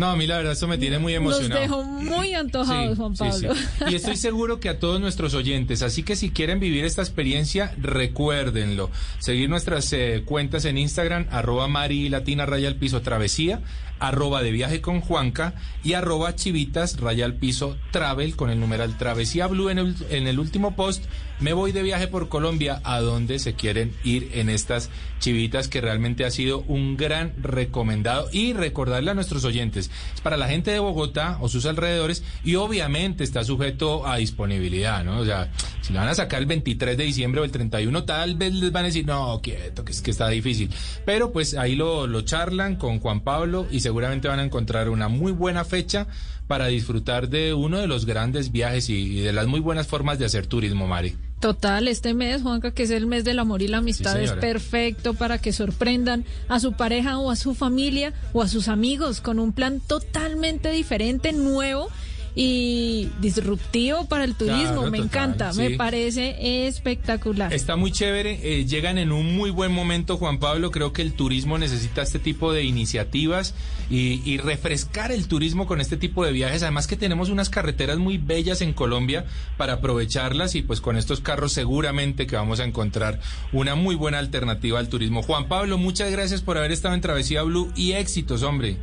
No, a mí la verdad eso me tiene muy emocionado. muy antojados, Juan sí, Pablo. sí. Y estoy seguro que a todos nuestros oyentes, así que si quieren vivir esta experiencia, recuérdenlo. Seguir nuestras eh, cuentas en Instagram, arroba Mari Latina Raya al Piso Travesía, arroba de viaje con Juanca y arroba Chivitas Raya al Piso Travel con el numeral Travesía Blue en el, en el último post. Me voy de viaje por Colombia, a donde se quieren ir en estas chivitas que realmente ha sido un gran recomendado. Y recordarle a nuestros oyentes, es para la gente de Bogotá o sus alrededores y obviamente está sujeto a disponibilidad, ¿no? O sea, si la van a sacar el 23 de diciembre o el 31, tal vez les van a decir, no, quieto, que es que está difícil. Pero pues ahí lo, lo charlan con Juan Pablo y seguramente van a encontrar una muy buena fecha para disfrutar de uno de los grandes viajes y, de las muy buenas formas de hacer turismo, Mari. Total, este mes, Juanca, que es el mes del amor y la amistad, Sí, es perfecto para que sorprendan a su pareja o a su familia o a sus amigos con un plan totalmente diferente, nuevo y disruptivo para el turismo. Claro, me total, encanta, sí. me parece espectacular. Está muy chévere, eh, llegan en un muy buen momento, Juan Pablo. Creo que el turismo necesita este tipo de iniciativas y, y refrescar el turismo con este tipo de viajes. Además que tenemos unas carreteras muy bellas en Colombia para aprovecharlas y pues con estos carros seguramente que vamos a encontrar una muy buena alternativa al turismo. Juan Pablo, muchas gracias por haber estado en Travesía Blue y éxitos, hombre.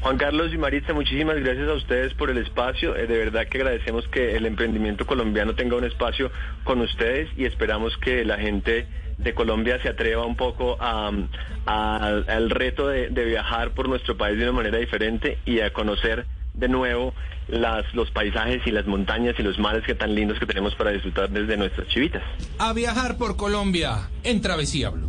Juan Carlos y Maritza, muchísimas gracias a ustedes por el espacio. Eh, de verdad que agradecemos que el emprendimiento colombiano tenga un espacio con ustedes y esperamos que la gente de Colombia se atreva un poco a, a- al reto de, de viajar por nuestro país de una manera diferente y a conocer de nuevo las, los paisajes y las montañas y los mares que tan lindos que tenemos para disfrutar desde nuestras chivitas. A viajar por Colombia en Travesía Blue.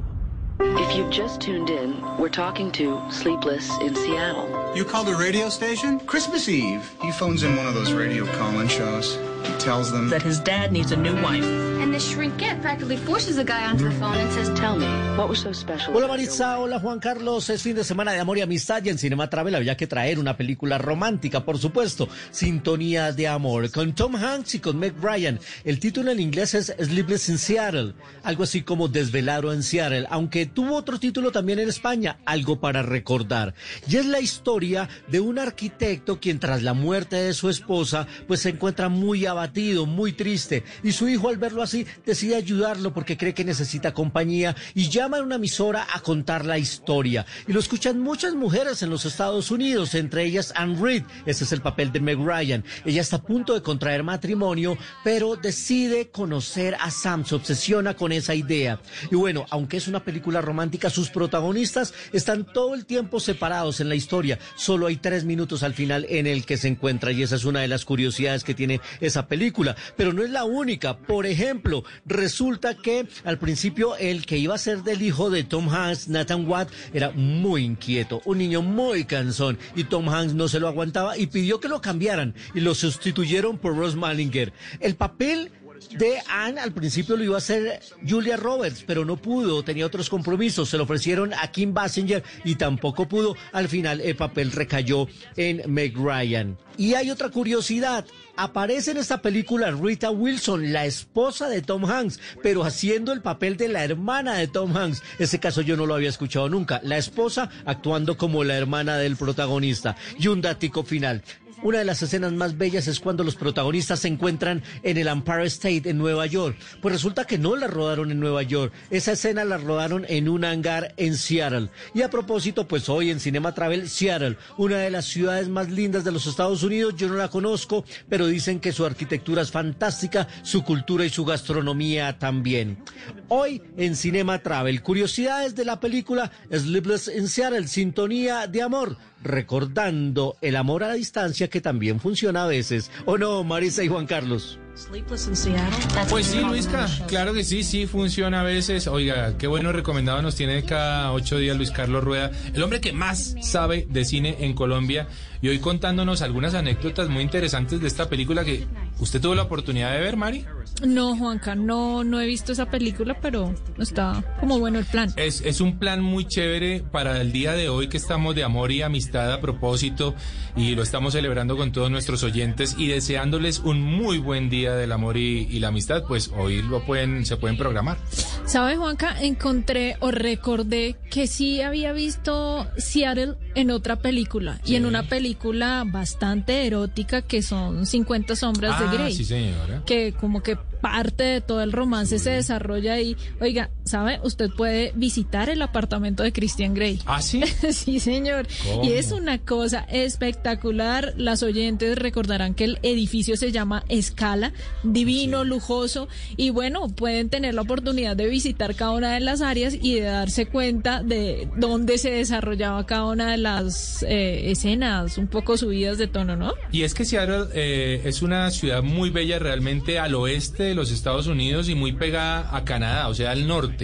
If you've just tuned in, we're talking to Sleepless in Seattle. You called a radio station? Christmas Eve. He phones in one of those radio call-in shows. He tells them That his dad needs a new wife. And the shrinkette practically forces the guy onto the phone and says, Tell me, what was so special? Hola Maritza, hola Juan Carlos, es fin de semana de amor y amistad y en Cinema Travel había que traer una película romántica, por supuesto, Sintonía de Amor, con Tom Hanks y con Meg Ryan. El título en inglés es Sleepless in Seattle, algo así como Desvelado en Seattle, aunque tuvo otro título también en España, Algo para recordar. Y es la historia de un arquitecto quien tras la muerte de su esposa, pues se encuentra muy abatido, muy triste, y su hijo al verlo decide ayudarlo porque cree que necesita compañía y llama a una emisora a contar la historia. Y lo escuchan muchas mujeres en los Estados Unidos, entre ellas Anne Reed, ese es el papel de Meg Ryan. Ella está a punto de contraer matrimonio, pero decide conocer a Sam, se obsesiona con esa idea. Y bueno, aunque es una película romántica, sus protagonistas están todo el tiempo separados en la historia. Solo hay tres minutos al final en el que se encuentra y esa es una de las curiosidades que tiene esa película. Pero no es la única. Por ejemplo, resulta que al principio el que iba a ser del hijo de Tom Hanks, Nathan Watt, era muy inquieto, un niño muy cansón y Tom Hanks no se lo aguantaba y pidió que lo cambiaran y lo sustituyeron por Ross Malinger. El papel de Anne al principio lo iba a hacer Julia Roberts, pero no pudo, tenía otros compromisos, se lo ofrecieron a Kim Basinger y tampoco pudo. Al final el papel recayó en Meg Ryan. Y hay otra curiosidad, aparece en esta película Rita Wilson, la esposa de Tom Hanks, pero haciendo el papel de la hermana de Tom Hanks. Ese caso yo no lo había escuchado nunca. La esposa actuando como la hermana del protagonista. Y un dático final. Una de las escenas más bellas es cuando los protagonistas se encuentran en el Empire State en Nueva York. Pues resulta que no la rodaron en Nueva York. Esa escena la rodaron en un hangar en Seattle. Y a propósito, pues hoy en Cinema Travel, Seattle, una de las ciudades más lindas de los Estados Unidos. Yo no la conozco, pero dicen que su arquitectura es fantástica, su cultura y su gastronomía también. Hoy en Cinema Travel, curiosidades de la película Sleepless in Seattle, Sintonía de Amor recordando el amor a la distancia que también funciona a veces. ¿O no, Marisa y Juan Carlos? Pues sí, Luisca, claro que sí, sí funciona a veces. Oiga, qué bueno recomendado nos tiene cada ocho días Luis Carlos Rueda, el hombre que más sabe de cine en Colombia y hoy contándonos algunas anécdotas muy interesantes de esta película que usted tuvo la oportunidad de ver, Mari. No, Juanca, no, no he visto esa película, pero está como bueno el plan. Es, es un plan muy chévere para el día de hoy que estamos de amor y amistad a propósito y lo estamos celebrando con todos nuestros oyentes y deseándoles un muy buen día del amor y, y la amistad, pues hoy lo pueden, se pueden programar. ¿Sabe, Juanca? Encontré o recordé que sí había visto Seattle en otra película y en una película bastante erótica que son 50 sombras Ah, de Grey. sí, señora. Que como que parte de todo el romance se desarrolla ahí. Oiga, ¿sabe? Usted puede visitar el apartamento de Christian Grey. ¿Ah, sí? sí, señor. ¿Cómo? Y es una cosa espectacular. Las oyentes recordarán que el edificio se llama Escala, divino, lujoso. Y bueno, pueden tener la oportunidad de visitar cada una de las áreas y de darse cuenta de dónde se desarrollaba cada una de las eh, escenas un poco subidas de tono, ¿no? Y es que Seattle eh, es una ciudad muy bella realmente al oeste de los Estados Unidos y muy pegada a Canadá, o sea, al norte,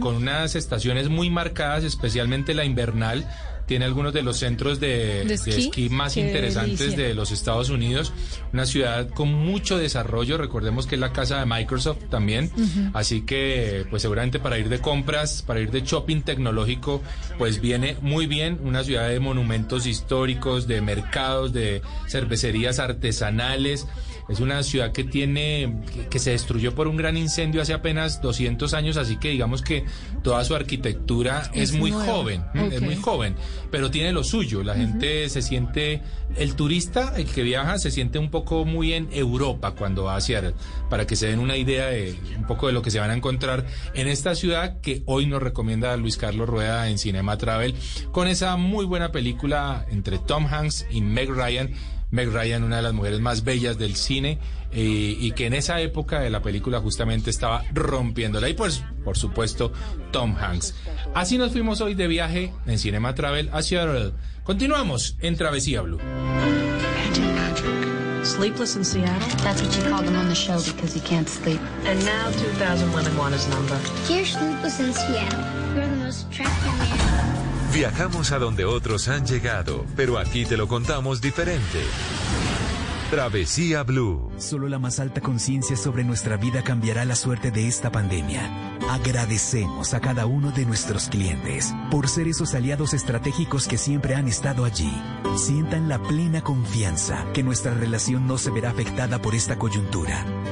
Con unas estaciones muy marcadas, especialmente la invernal. Tiene algunos de los centros de, ¿De de esquí? más Qué interesantes delicia. de los Estados Unidos. Una ciudad con mucho desarrollo. Recordemos que es la casa de Microsoft también. Así que, pues seguramente para ir de compras, para ir de shopping tecnológico, pues viene muy bien. Una ciudad de monumentos históricos, de mercados, de cervecerías artesanales. Es una ciudad que tiene, que, se destruyó por un gran incendio hace apenas 200 años, así que digamos que toda su arquitectura es, Es muy nueva. joven, es muy joven, pero tiene lo suyo. La gente se siente, el turista, el que viaja, se siente un poco muy en Europa cuando va a Seattle, para que se den una idea de un poco de lo que se van a encontrar en esta ciudad que hoy nos recomienda Luis Carlos Rueda en Cinema Travel, con esa muy buena película entre Tom Hanks y Meg Ryan. Meg Ryan, una de las mujeres más bellas del cine, eh, y que en esa época de la película justamente estaba rompiéndola. Y pues, por supuesto, Tom Hanks. Así nos fuimos hoy de viaje en Cinema Travel a Seattle. Continuamos en Travesía Blue. Sleepless in Seattle? That's what you called him on the show because he can't sleep. And now 2,000 women want his number. You're sleepless in Seattle. You're the most attractive man. Viajamos a donde otros han llegado, pero aquí te lo contamos diferente. Travesía Blue. Solo la más alta conciencia sobre nuestra vida cambiará la suerte de esta pandemia. Agradecemos a cada uno de nuestros clientes por ser esos aliados estratégicos que siempre han estado allí. Sientan la plena confianza que nuestra relación no se verá afectada por esta coyuntura.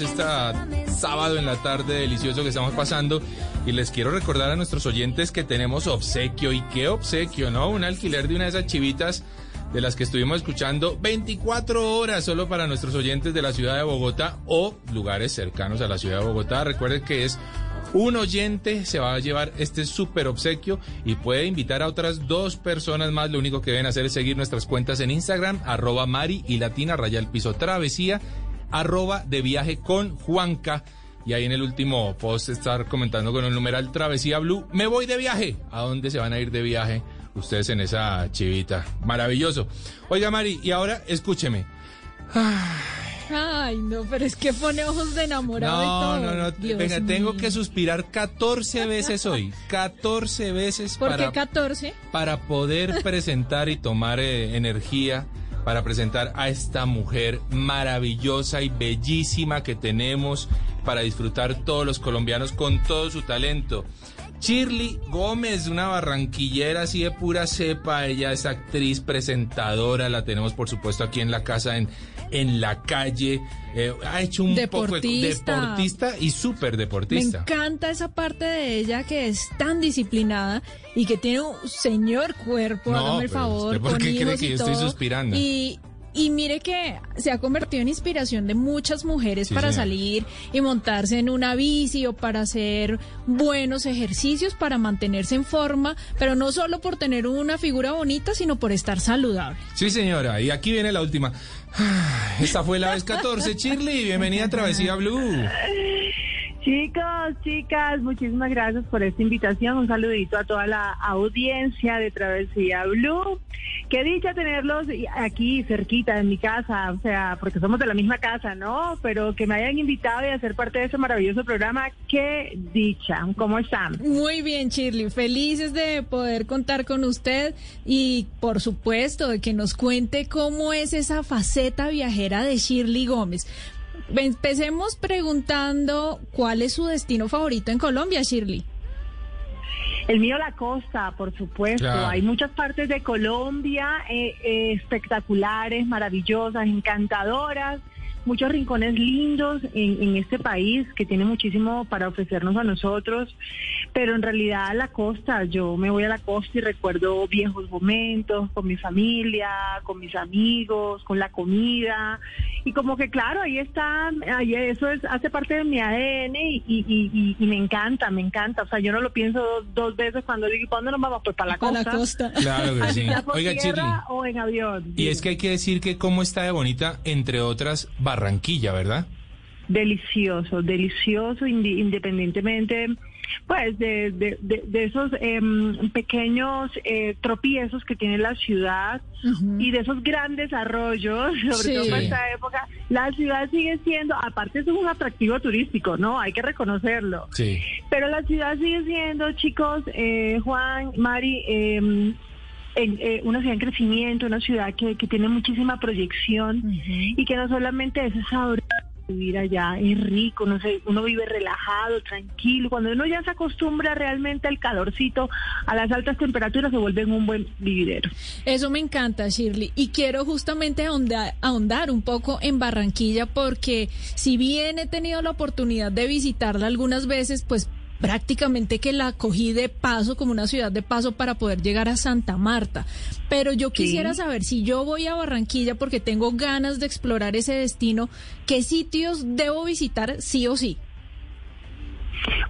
este sábado en la tarde delicioso que estamos pasando. Y les quiero recordar a nuestros oyentes que tenemos obsequio. ¿Y qué obsequio, no? Un alquiler de una de esas chivitas de las que estuvimos escuchando 24 horas solo para nuestros oyentes de la ciudad de Bogotá o lugares cercanos a la ciudad de Bogotá. Recuerden que es un oyente se va a llevar este súper obsequio y puede invitar a otras dos personas más. Lo único que deben hacer es seguir nuestras cuentas en Instagram, arroba Mari y Latina, raya el piso travesía, arroba de viaje con Juanca. Y ahí en el último post estar comentando con el numeral Travesía Blue. Me voy de viaje. ¿A dónde se van a ir de viaje ustedes en esa chivita? Maravilloso. Oiga, Mari, y ahora escúcheme. Ay, no, pero es que pone ojos de enamorado y No, todo. no, no. Dios Venga, tengo que suspirar 14 veces hoy. 14 veces ¿Por para, qué 14? para poder presentar y tomar eh, energía, para presentar a esta mujer maravillosa y bellísima que tenemos para disfrutar todos los colombianos con todo su talento. Shirley Gómez, una barranquillera así de pura cepa, ella es actriz, presentadora, la tenemos por supuesto aquí en la casa, en, en la calle, eh, ha hecho un poco de Deportista. deportista y súper Me deportista. encanta esa parte de ella que es tan disciplinada y que tiene un señor cuerpo, No, hágame el favor, ¿usted por qué cree que yo estoy suspirando? Y, y mire que se ha convertido en inspiración de muchas mujeres Sí, para señora. salir y montarse en una bici o para hacer buenos ejercicios, para mantenerse en forma, pero no solo por tener una figura bonita, sino por estar saludable. Sí, señora, y aquí viene la última. Esta fue la vez 14. Shirley, bienvenida a Travesía Blue. Chicos, chicas, muchísimas gracias por esta invitación. Un saludito a toda la audiencia de Travesía Blue. Qué dicha tenerlos aquí cerquita en mi casa, o sea, porque somos de la misma casa, ¿no? Pero que me hayan invitado y a ser parte de ese maravilloso programa, qué dicha. ¿Cómo están? Muy bien, Shirley. Felices de poder contar con usted y, por supuesto, de que nos cuente cómo es esa faceta viajera de Shirley Gómez. Empecemos preguntando cuál es su destino favorito en Colombia, Shirley. El mío la costa, por supuesto. Claro. Hay muchas partes de Colombia eh, eh, espectaculares, maravillosas, encantadoras. Muchos rincones lindos en, en este país que tiene muchísimo para ofrecernos a nosotros, pero en realidad la costa, yo me voy a la costa y recuerdo viejos momentos con mi familia, con mis amigos, con la comida y como que claro, ahí está, ahí eso es, hace parte de mi ADN y, y, y- y me encanta, me encanta, o sea, yo no lo pienso dos, dos veces cuando digo, ¿para dónde nos vamos? Pues para la Para la costa. costa. Claro que sí. Oiga, Shirley. o en avión. Y es que hay que decir que cómo está de bonita, entre otras, Barranquilla, ¿verdad? Delicioso, delicioso, indi- independientemente, pues, de, de, de- de esos em, pequeños eh, tropiezos que tiene la ciudad y de esos grandes arroyos, sobre Sí. todo para esta época, la ciudad sigue siendo, aparte es un atractivo turístico, ¿no? Hay que reconocerlo. Sí. Pero la ciudad sigue siendo, chicos, eh, Juan, Mari, em, en, eh, una ciudad en crecimiento, una ciudad que, que tiene muchísima proyección y que no solamente es sabroso vivir allá, es rico, no sé, uno vive relajado, tranquilo. Cuando uno ya se acostumbra realmente al calorcito, a las altas temperaturas, se vuelve un buen vividero. Eso me encanta, Shirley. Y quiero justamente ahondar, ahondar un poco en Barranquilla porque si bien he tenido la oportunidad de visitarla algunas veces, pues prácticamente que la cogí de paso como una ciudad de paso para poder llegar a Santa Marta. Pero yo quisiera saber si yo voy a Barranquilla porque tengo ganas de explorar ese destino, ¿qué sitios debo visitar sí o sí?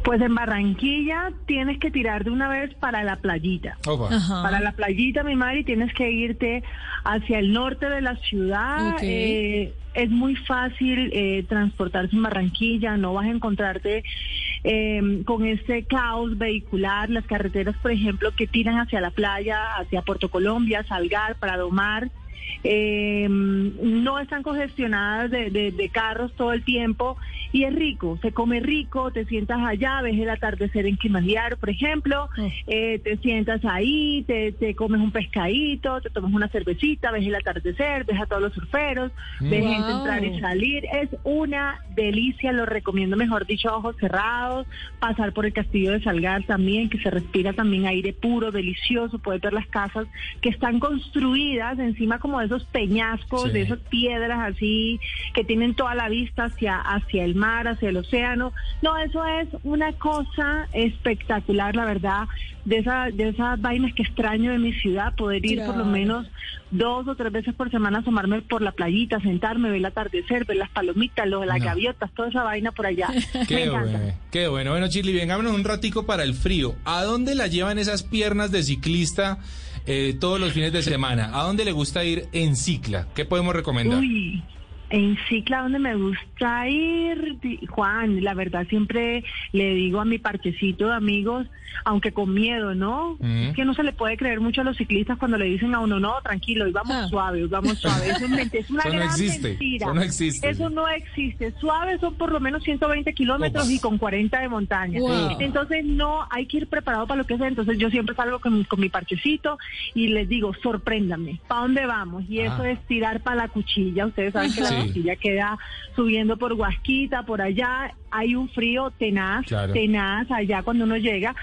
Pues en Barranquilla tienes que tirar de una vez para la playita. Para la playita, mi Mari, tienes que irte hacia el norte de la ciudad. Ok. Eh, es muy fácil eh, transportarse en Barranquilla, no vas a encontrarte eh, con este caos vehicular. Las carreteras, por ejemplo, que tiran hacia la playa, hacia Puerto Colombia, Salgar, Prado Mar. Eh, no están congestionadas de, de- de carros todo el tiempo y es rico, se come rico, te sientas allá, ves el atardecer en Quimandiar, por ejemplo, eh, te sientas ahí, te, te comes un pescadito, te tomas una cervecita, ves el atardecer, ves a todos los surferos, ves Wow. gente entrar y salir, es una delicia, lo recomiendo mejor dicho ojos cerrados, pasar por el castillo de Salgar también, que se respira también aire puro, delicioso, puedes ver las casas que están construidas encima como de esos peñascos, Sí. de esas piedras así, que tienen toda la vista hacia, hacia el mar, hacia el océano. No, eso es una cosa espectacular, la verdad, de, esa, de esas vainas que extraño de mi ciudad, poder ir por lo menos dos o tres veces por semana, asomarme por la playita, sentarme, ver el atardecer, ver las palomitas, los, las No. gaviotas, toda esa vaina por allá. Me Qué encanta. bueno, qué bueno. Bueno, Chile, vengámonos un ratico para el frío. ¿A dónde la llevan esas piernas de ciclista eh, todos los fines de semana? ¿A dónde le gusta ir en cicla? ¿Qué podemos recomendar? En cicla donde me gusta ir, Juan, la verdad siempre le digo a mi parchecito de amigos, aunque con miedo, ¿no? Mm. Es que no se le puede creer mucho a los ciclistas cuando le dicen a uno, no, tranquilo, hoy vamos suave, hoy vamos suave. Eso es, una Eso no gran existe, mentira. eso no existe, Eso no existe. Suave son por lo menos 120 kilómetros y con 40 de montaña. Wow. Entonces no, hay que ir preparado para lo que sea. Entonces yo siempre salgo con, mi- con mi parchecito y les digo, sorpréndanme, ¿para dónde vamos? Y eso Ah. es tirar para la cuchilla. Ustedes saben que la Sí. cuchilla queda subiendo por Huasquita, por allá. Hay un frío tenaz, Claro. tenaz allá cuando uno llega.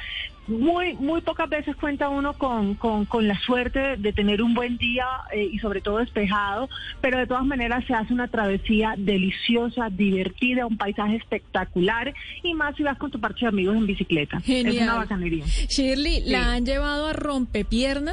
Muy, muy pocas veces cuenta uno con, con, con la suerte de, de tener un buen día eh, y sobre todo despejado, pero de todas maneras se hace una travesía deliciosa, divertida, un paisaje espectacular y más si vas con tu parche de amigos en bicicleta. Es Genial. una bacanería. Shirley, Sí. ¿la han llevado a rompepierna?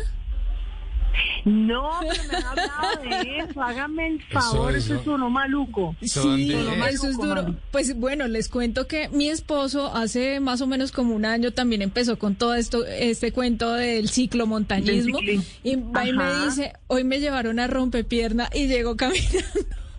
No, pero me han hablado de eso. Háganme el favor, eso, eso. es uno maluco. Sí, eso es duro. Pues bueno, les cuento que mi esposo hace más o menos como un año también empezó con todo esto, este cuento del ciclomontañismo Del y va y me dice, hoy me llevaron a rompepierna y llegó caminando.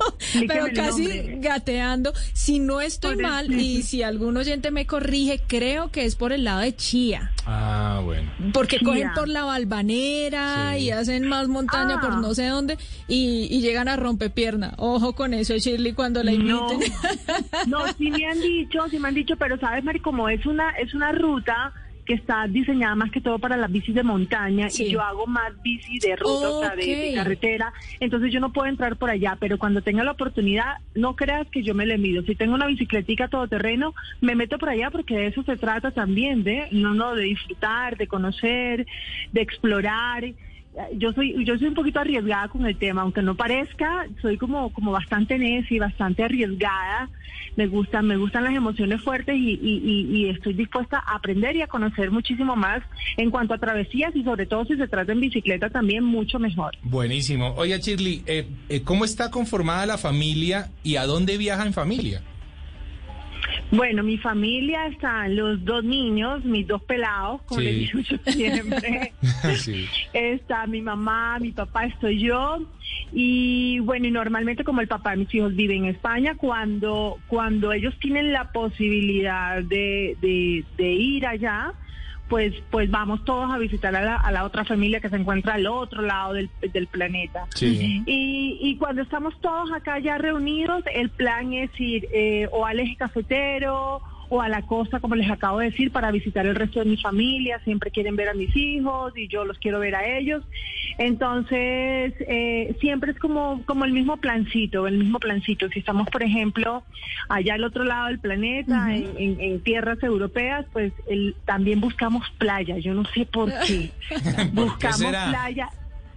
Pero casi nombre. gateando, si no estoy mal y si algún oyente me corrige, creo que es por el lado de Chía. Ah, bueno. Porque Chía. cogen por la Valvanera Sí. y hacen más montaña por Ah. no sé dónde y, y llegan a rompepierna. Ojo con eso, Shirley, cuando la No, inviten. no, sí me han dicho, sí me han dicho, pero sabes, Mari, como es una, es una ruta que está diseñada más que todo para las bicis de montaña Sí. y yo hago más bici de ruta, o sea, de, carretera, entonces yo no puedo entrar por allá, pero cuando tenga la oportunidad, no creas que yo me le mido. Si tengo una bicicletica todoterreno, me meto por allá porque de eso se trata también, de no, no, de disfrutar, de conocer, de explorar yo soy yo soy un poquito arriesgada con el tema, aunque no parezca, soy como como bastante necia y bastante arriesgada. Me gustan me gustan las emociones fuertes y, y, y- estoy dispuesta a aprender y a conocer muchísimo más en cuanto a travesías y sobre todo si se trata en bicicleta también mucho mejor. Buenísimo. Oye, Shirley, eh, eh, ¿cómo está conformada la familia y a dónde viaja en familia? Bueno, mi familia están los dos niños, mis dos pelados, como Sí. les digo yo siempre. sí. Está mi mamá, mi papá, estoy yo. Y bueno, y normalmente como el papá de mis hijos vive en España, cuando, cuando ellos tienen la posibilidad de, de, de ir allá, pues, pues vamos todos a visitar a la, a la otra familia que se encuentra al otro lado del, del planeta. Sí. Y, y cuando estamos todos acá ya reunidos, el plan es ir eh, o al eje cafetero o a la costa, como les acabo de decir, para visitar el resto de mi familia. Siempre quieren ver a mis hijos y yo los quiero ver a ellos. Entonces, eh, siempre es como, como el mismo plancito, el mismo plancito. Si estamos, por ejemplo, allá al otro lado del planeta, en, en- en tierras europeas, pues el, también buscamos playa. Yo no sé por qué. buscamos playa.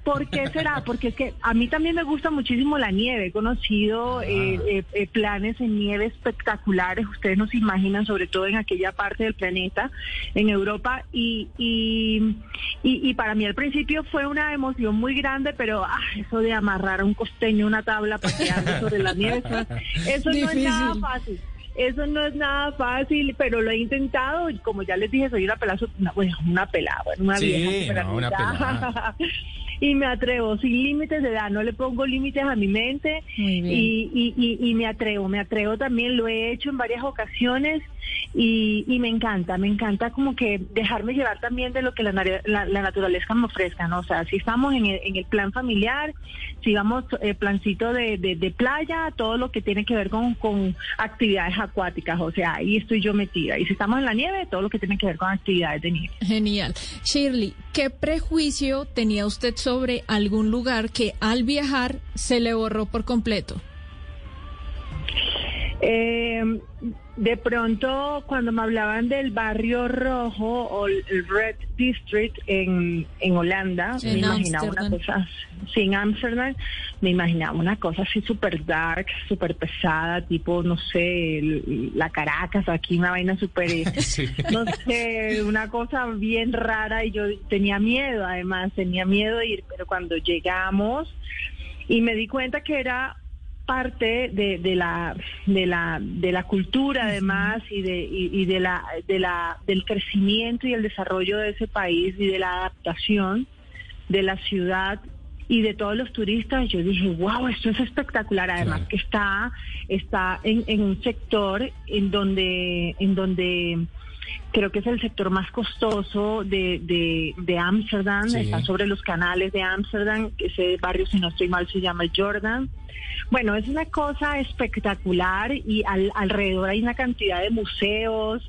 ¿Por qué será? Porque es que a mí también me gusta muchísimo la nieve. He conocido eh, eh, eh, planes en nieve espectaculares. Ustedes no se imaginan, sobre todo en aquella parte del planeta, en Europa. Y, y, y, y para mí al principio fue una emoción muy grande, pero ah, eso de amarrar a un costeño una tabla ande sobre la nieve, eso, eso no es nada fácil. Eso no es nada fácil, pero lo he intentado y como ya les dije, soy una pelada, una, bueno, una pelada, bueno, una Sí, vieja no, una. y me atrevo, sin límites de edad, no le pongo límites a mi mente y, y, y, y me atrevo, me atrevo también, lo he hecho en varias ocasiones y, me encanta, me encanta como que dejarme llevar también de lo que la, nare- la, la naturaleza me ofrezca, ¿no? O sea, si estamos en el, en el plan familiar, si vamos eh, plancito de, de, de playa, todo lo que tiene que ver con, con actividades acuáticas, o sea, ahí estoy yo metida. Y si estamos en la nieve, todo lo que tiene que ver con actividades de nieve. Genial. Shirley, ¿qué prejuicio tenía usted sobre algún lugar que al viajar se le borró por completo? Eh, de pronto, cuando me hablaban del barrio rojo o el Red District en, en Holanda, Sí. me En imaginaba una cosa, sí, en Amsterdam, me imaginaba una cosa así súper dark, súper pesada, tipo, no sé, el- la Caracas, aquí una vaina súper, eh, Sí. no sé, una cosa bien rara y yo tenía miedo, además, tenía miedo de ir, pero cuando llegamos y me di cuenta que era parte de, de la de la de la cultura además y de y, y de la de la del crecimiento y el desarrollo de ese país y de la adaptación de la ciudad y de todos los turistas yo dije wow esto es espectacular además Claro. que está está en, en un sector en donde en donde creo que es el sector más costoso de, de, de Ámsterdam, Sí. está sobre los canales de Ámsterdam, ese barrio, si no estoy mal, se llama Jordan. Bueno, es una cosa espectacular y al- alrededor hay una cantidad de museos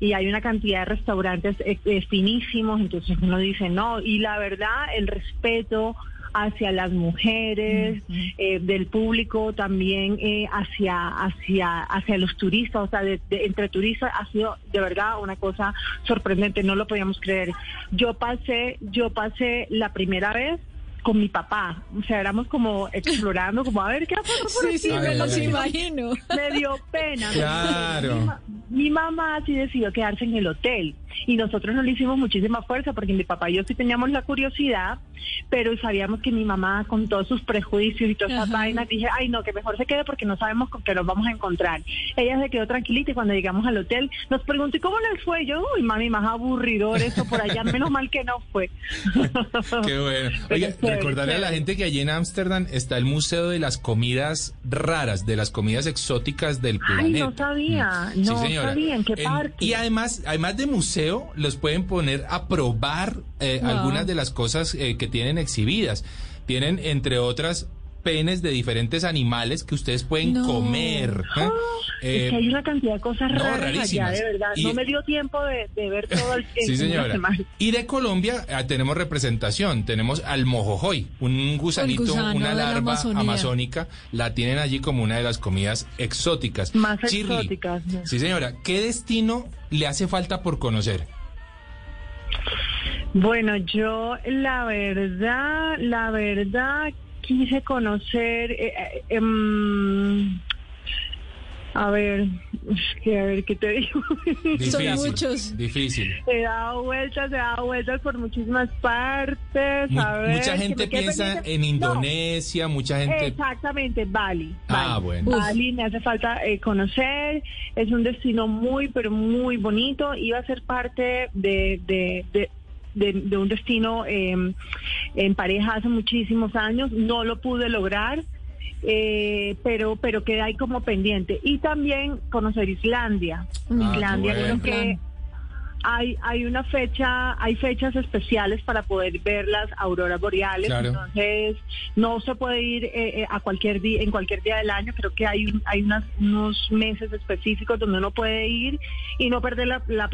y hay una cantidad de restaurantes eh, eh, finísimos, entonces uno dice, no, y la verdad, el respeto hacia las mujeres, eh, del público también eh, hacia hacia hacia los turistas, o sea, de- de- entre turistas ha sido de verdad una cosa sorprendente, no lo podíamos creer. Yo pasé yo pasé la primera vez con mi papá. O sea, éramos como explorando, como a ver qué pasa por Sí, aquí. sí, me ay, los imagino. Me dio pena. Claro. Mi, mi mamá sí decidió quedarse en el hotel y nosotros no le hicimos muchísima fuerza porque mi papá y yo sí teníamos la curiosidad, pero sabíamos que mi mamá con todos sus prejuicios y todas esas Ajá. vainas dije, ay no, que mejor se quede porque no sabemos con qué nos vamos a encontrar. Ella se quedó tranquilita y cuando llegamos al hotel nos preguntó, ¿y cómo les fue? Y Yo, uy mami, más aburridor eso por allá, menos mal que no fue. Qué bueno. Chévere, recordarle a la gente que allí en Ámsterdam está el Museo de las Comidas Raras, de las comidas exóticas del Ay, planeta. no sabía, Mm. Sí, no señora. sabía en qué En- parte. y además, además de museo, los pueden poner a probar eh, Wow. algunas de las cosas eh, que tienen exhibidas. Tienen, entre otras, penes de diferentes animales que ustedes pueden No. comer. ¿eh? Es Eh, que hay una cantidad de cosas no, raras allá, de verdad. Y- No me dio tiempo de, de ver todo el Sí, señora. Y de Colombia ah, tenemos representación. Tenemos al mojojoy, un gusanito, una la larva amazónica. La tienen allí como una de las comidas exóticas. Más Shirley, exóticas. ¿no? Sí, señora. ¿Qué destino le hace falta por conocer? Bueno, yo la verdad, la verdad quise conocer, eh, eh, em, a ver, que a ver qué te digo. Difícil. muchos. Difícil. He dado vueltas, he dado vueltas por muchísimas partes. Mu- a ver, mucha gente piensa pendiente. en No, Indonesia, mucha gente... Exactamente, Bali. Ah, Bali. bueno. Bali me hace falta eh, conocer. Es un destino muy, pero muy bonito. Iba a ser parte de, de, de, de- de un destino eh, en pareja hace muchísimos años. No lo pude lograr. eh, pero pero queda ahí como pendiente y también conocer Islandia Ah, Islandia creo que hay hay una fecha, hay fechas especiales para poder ver las auroras boreales, Claro. entonces no se puede ir eh, eh, a cualquier día, en cualquier día del año, creo que hay un- hay unas, unos meses específicos donde uno puede ir y no perder la, la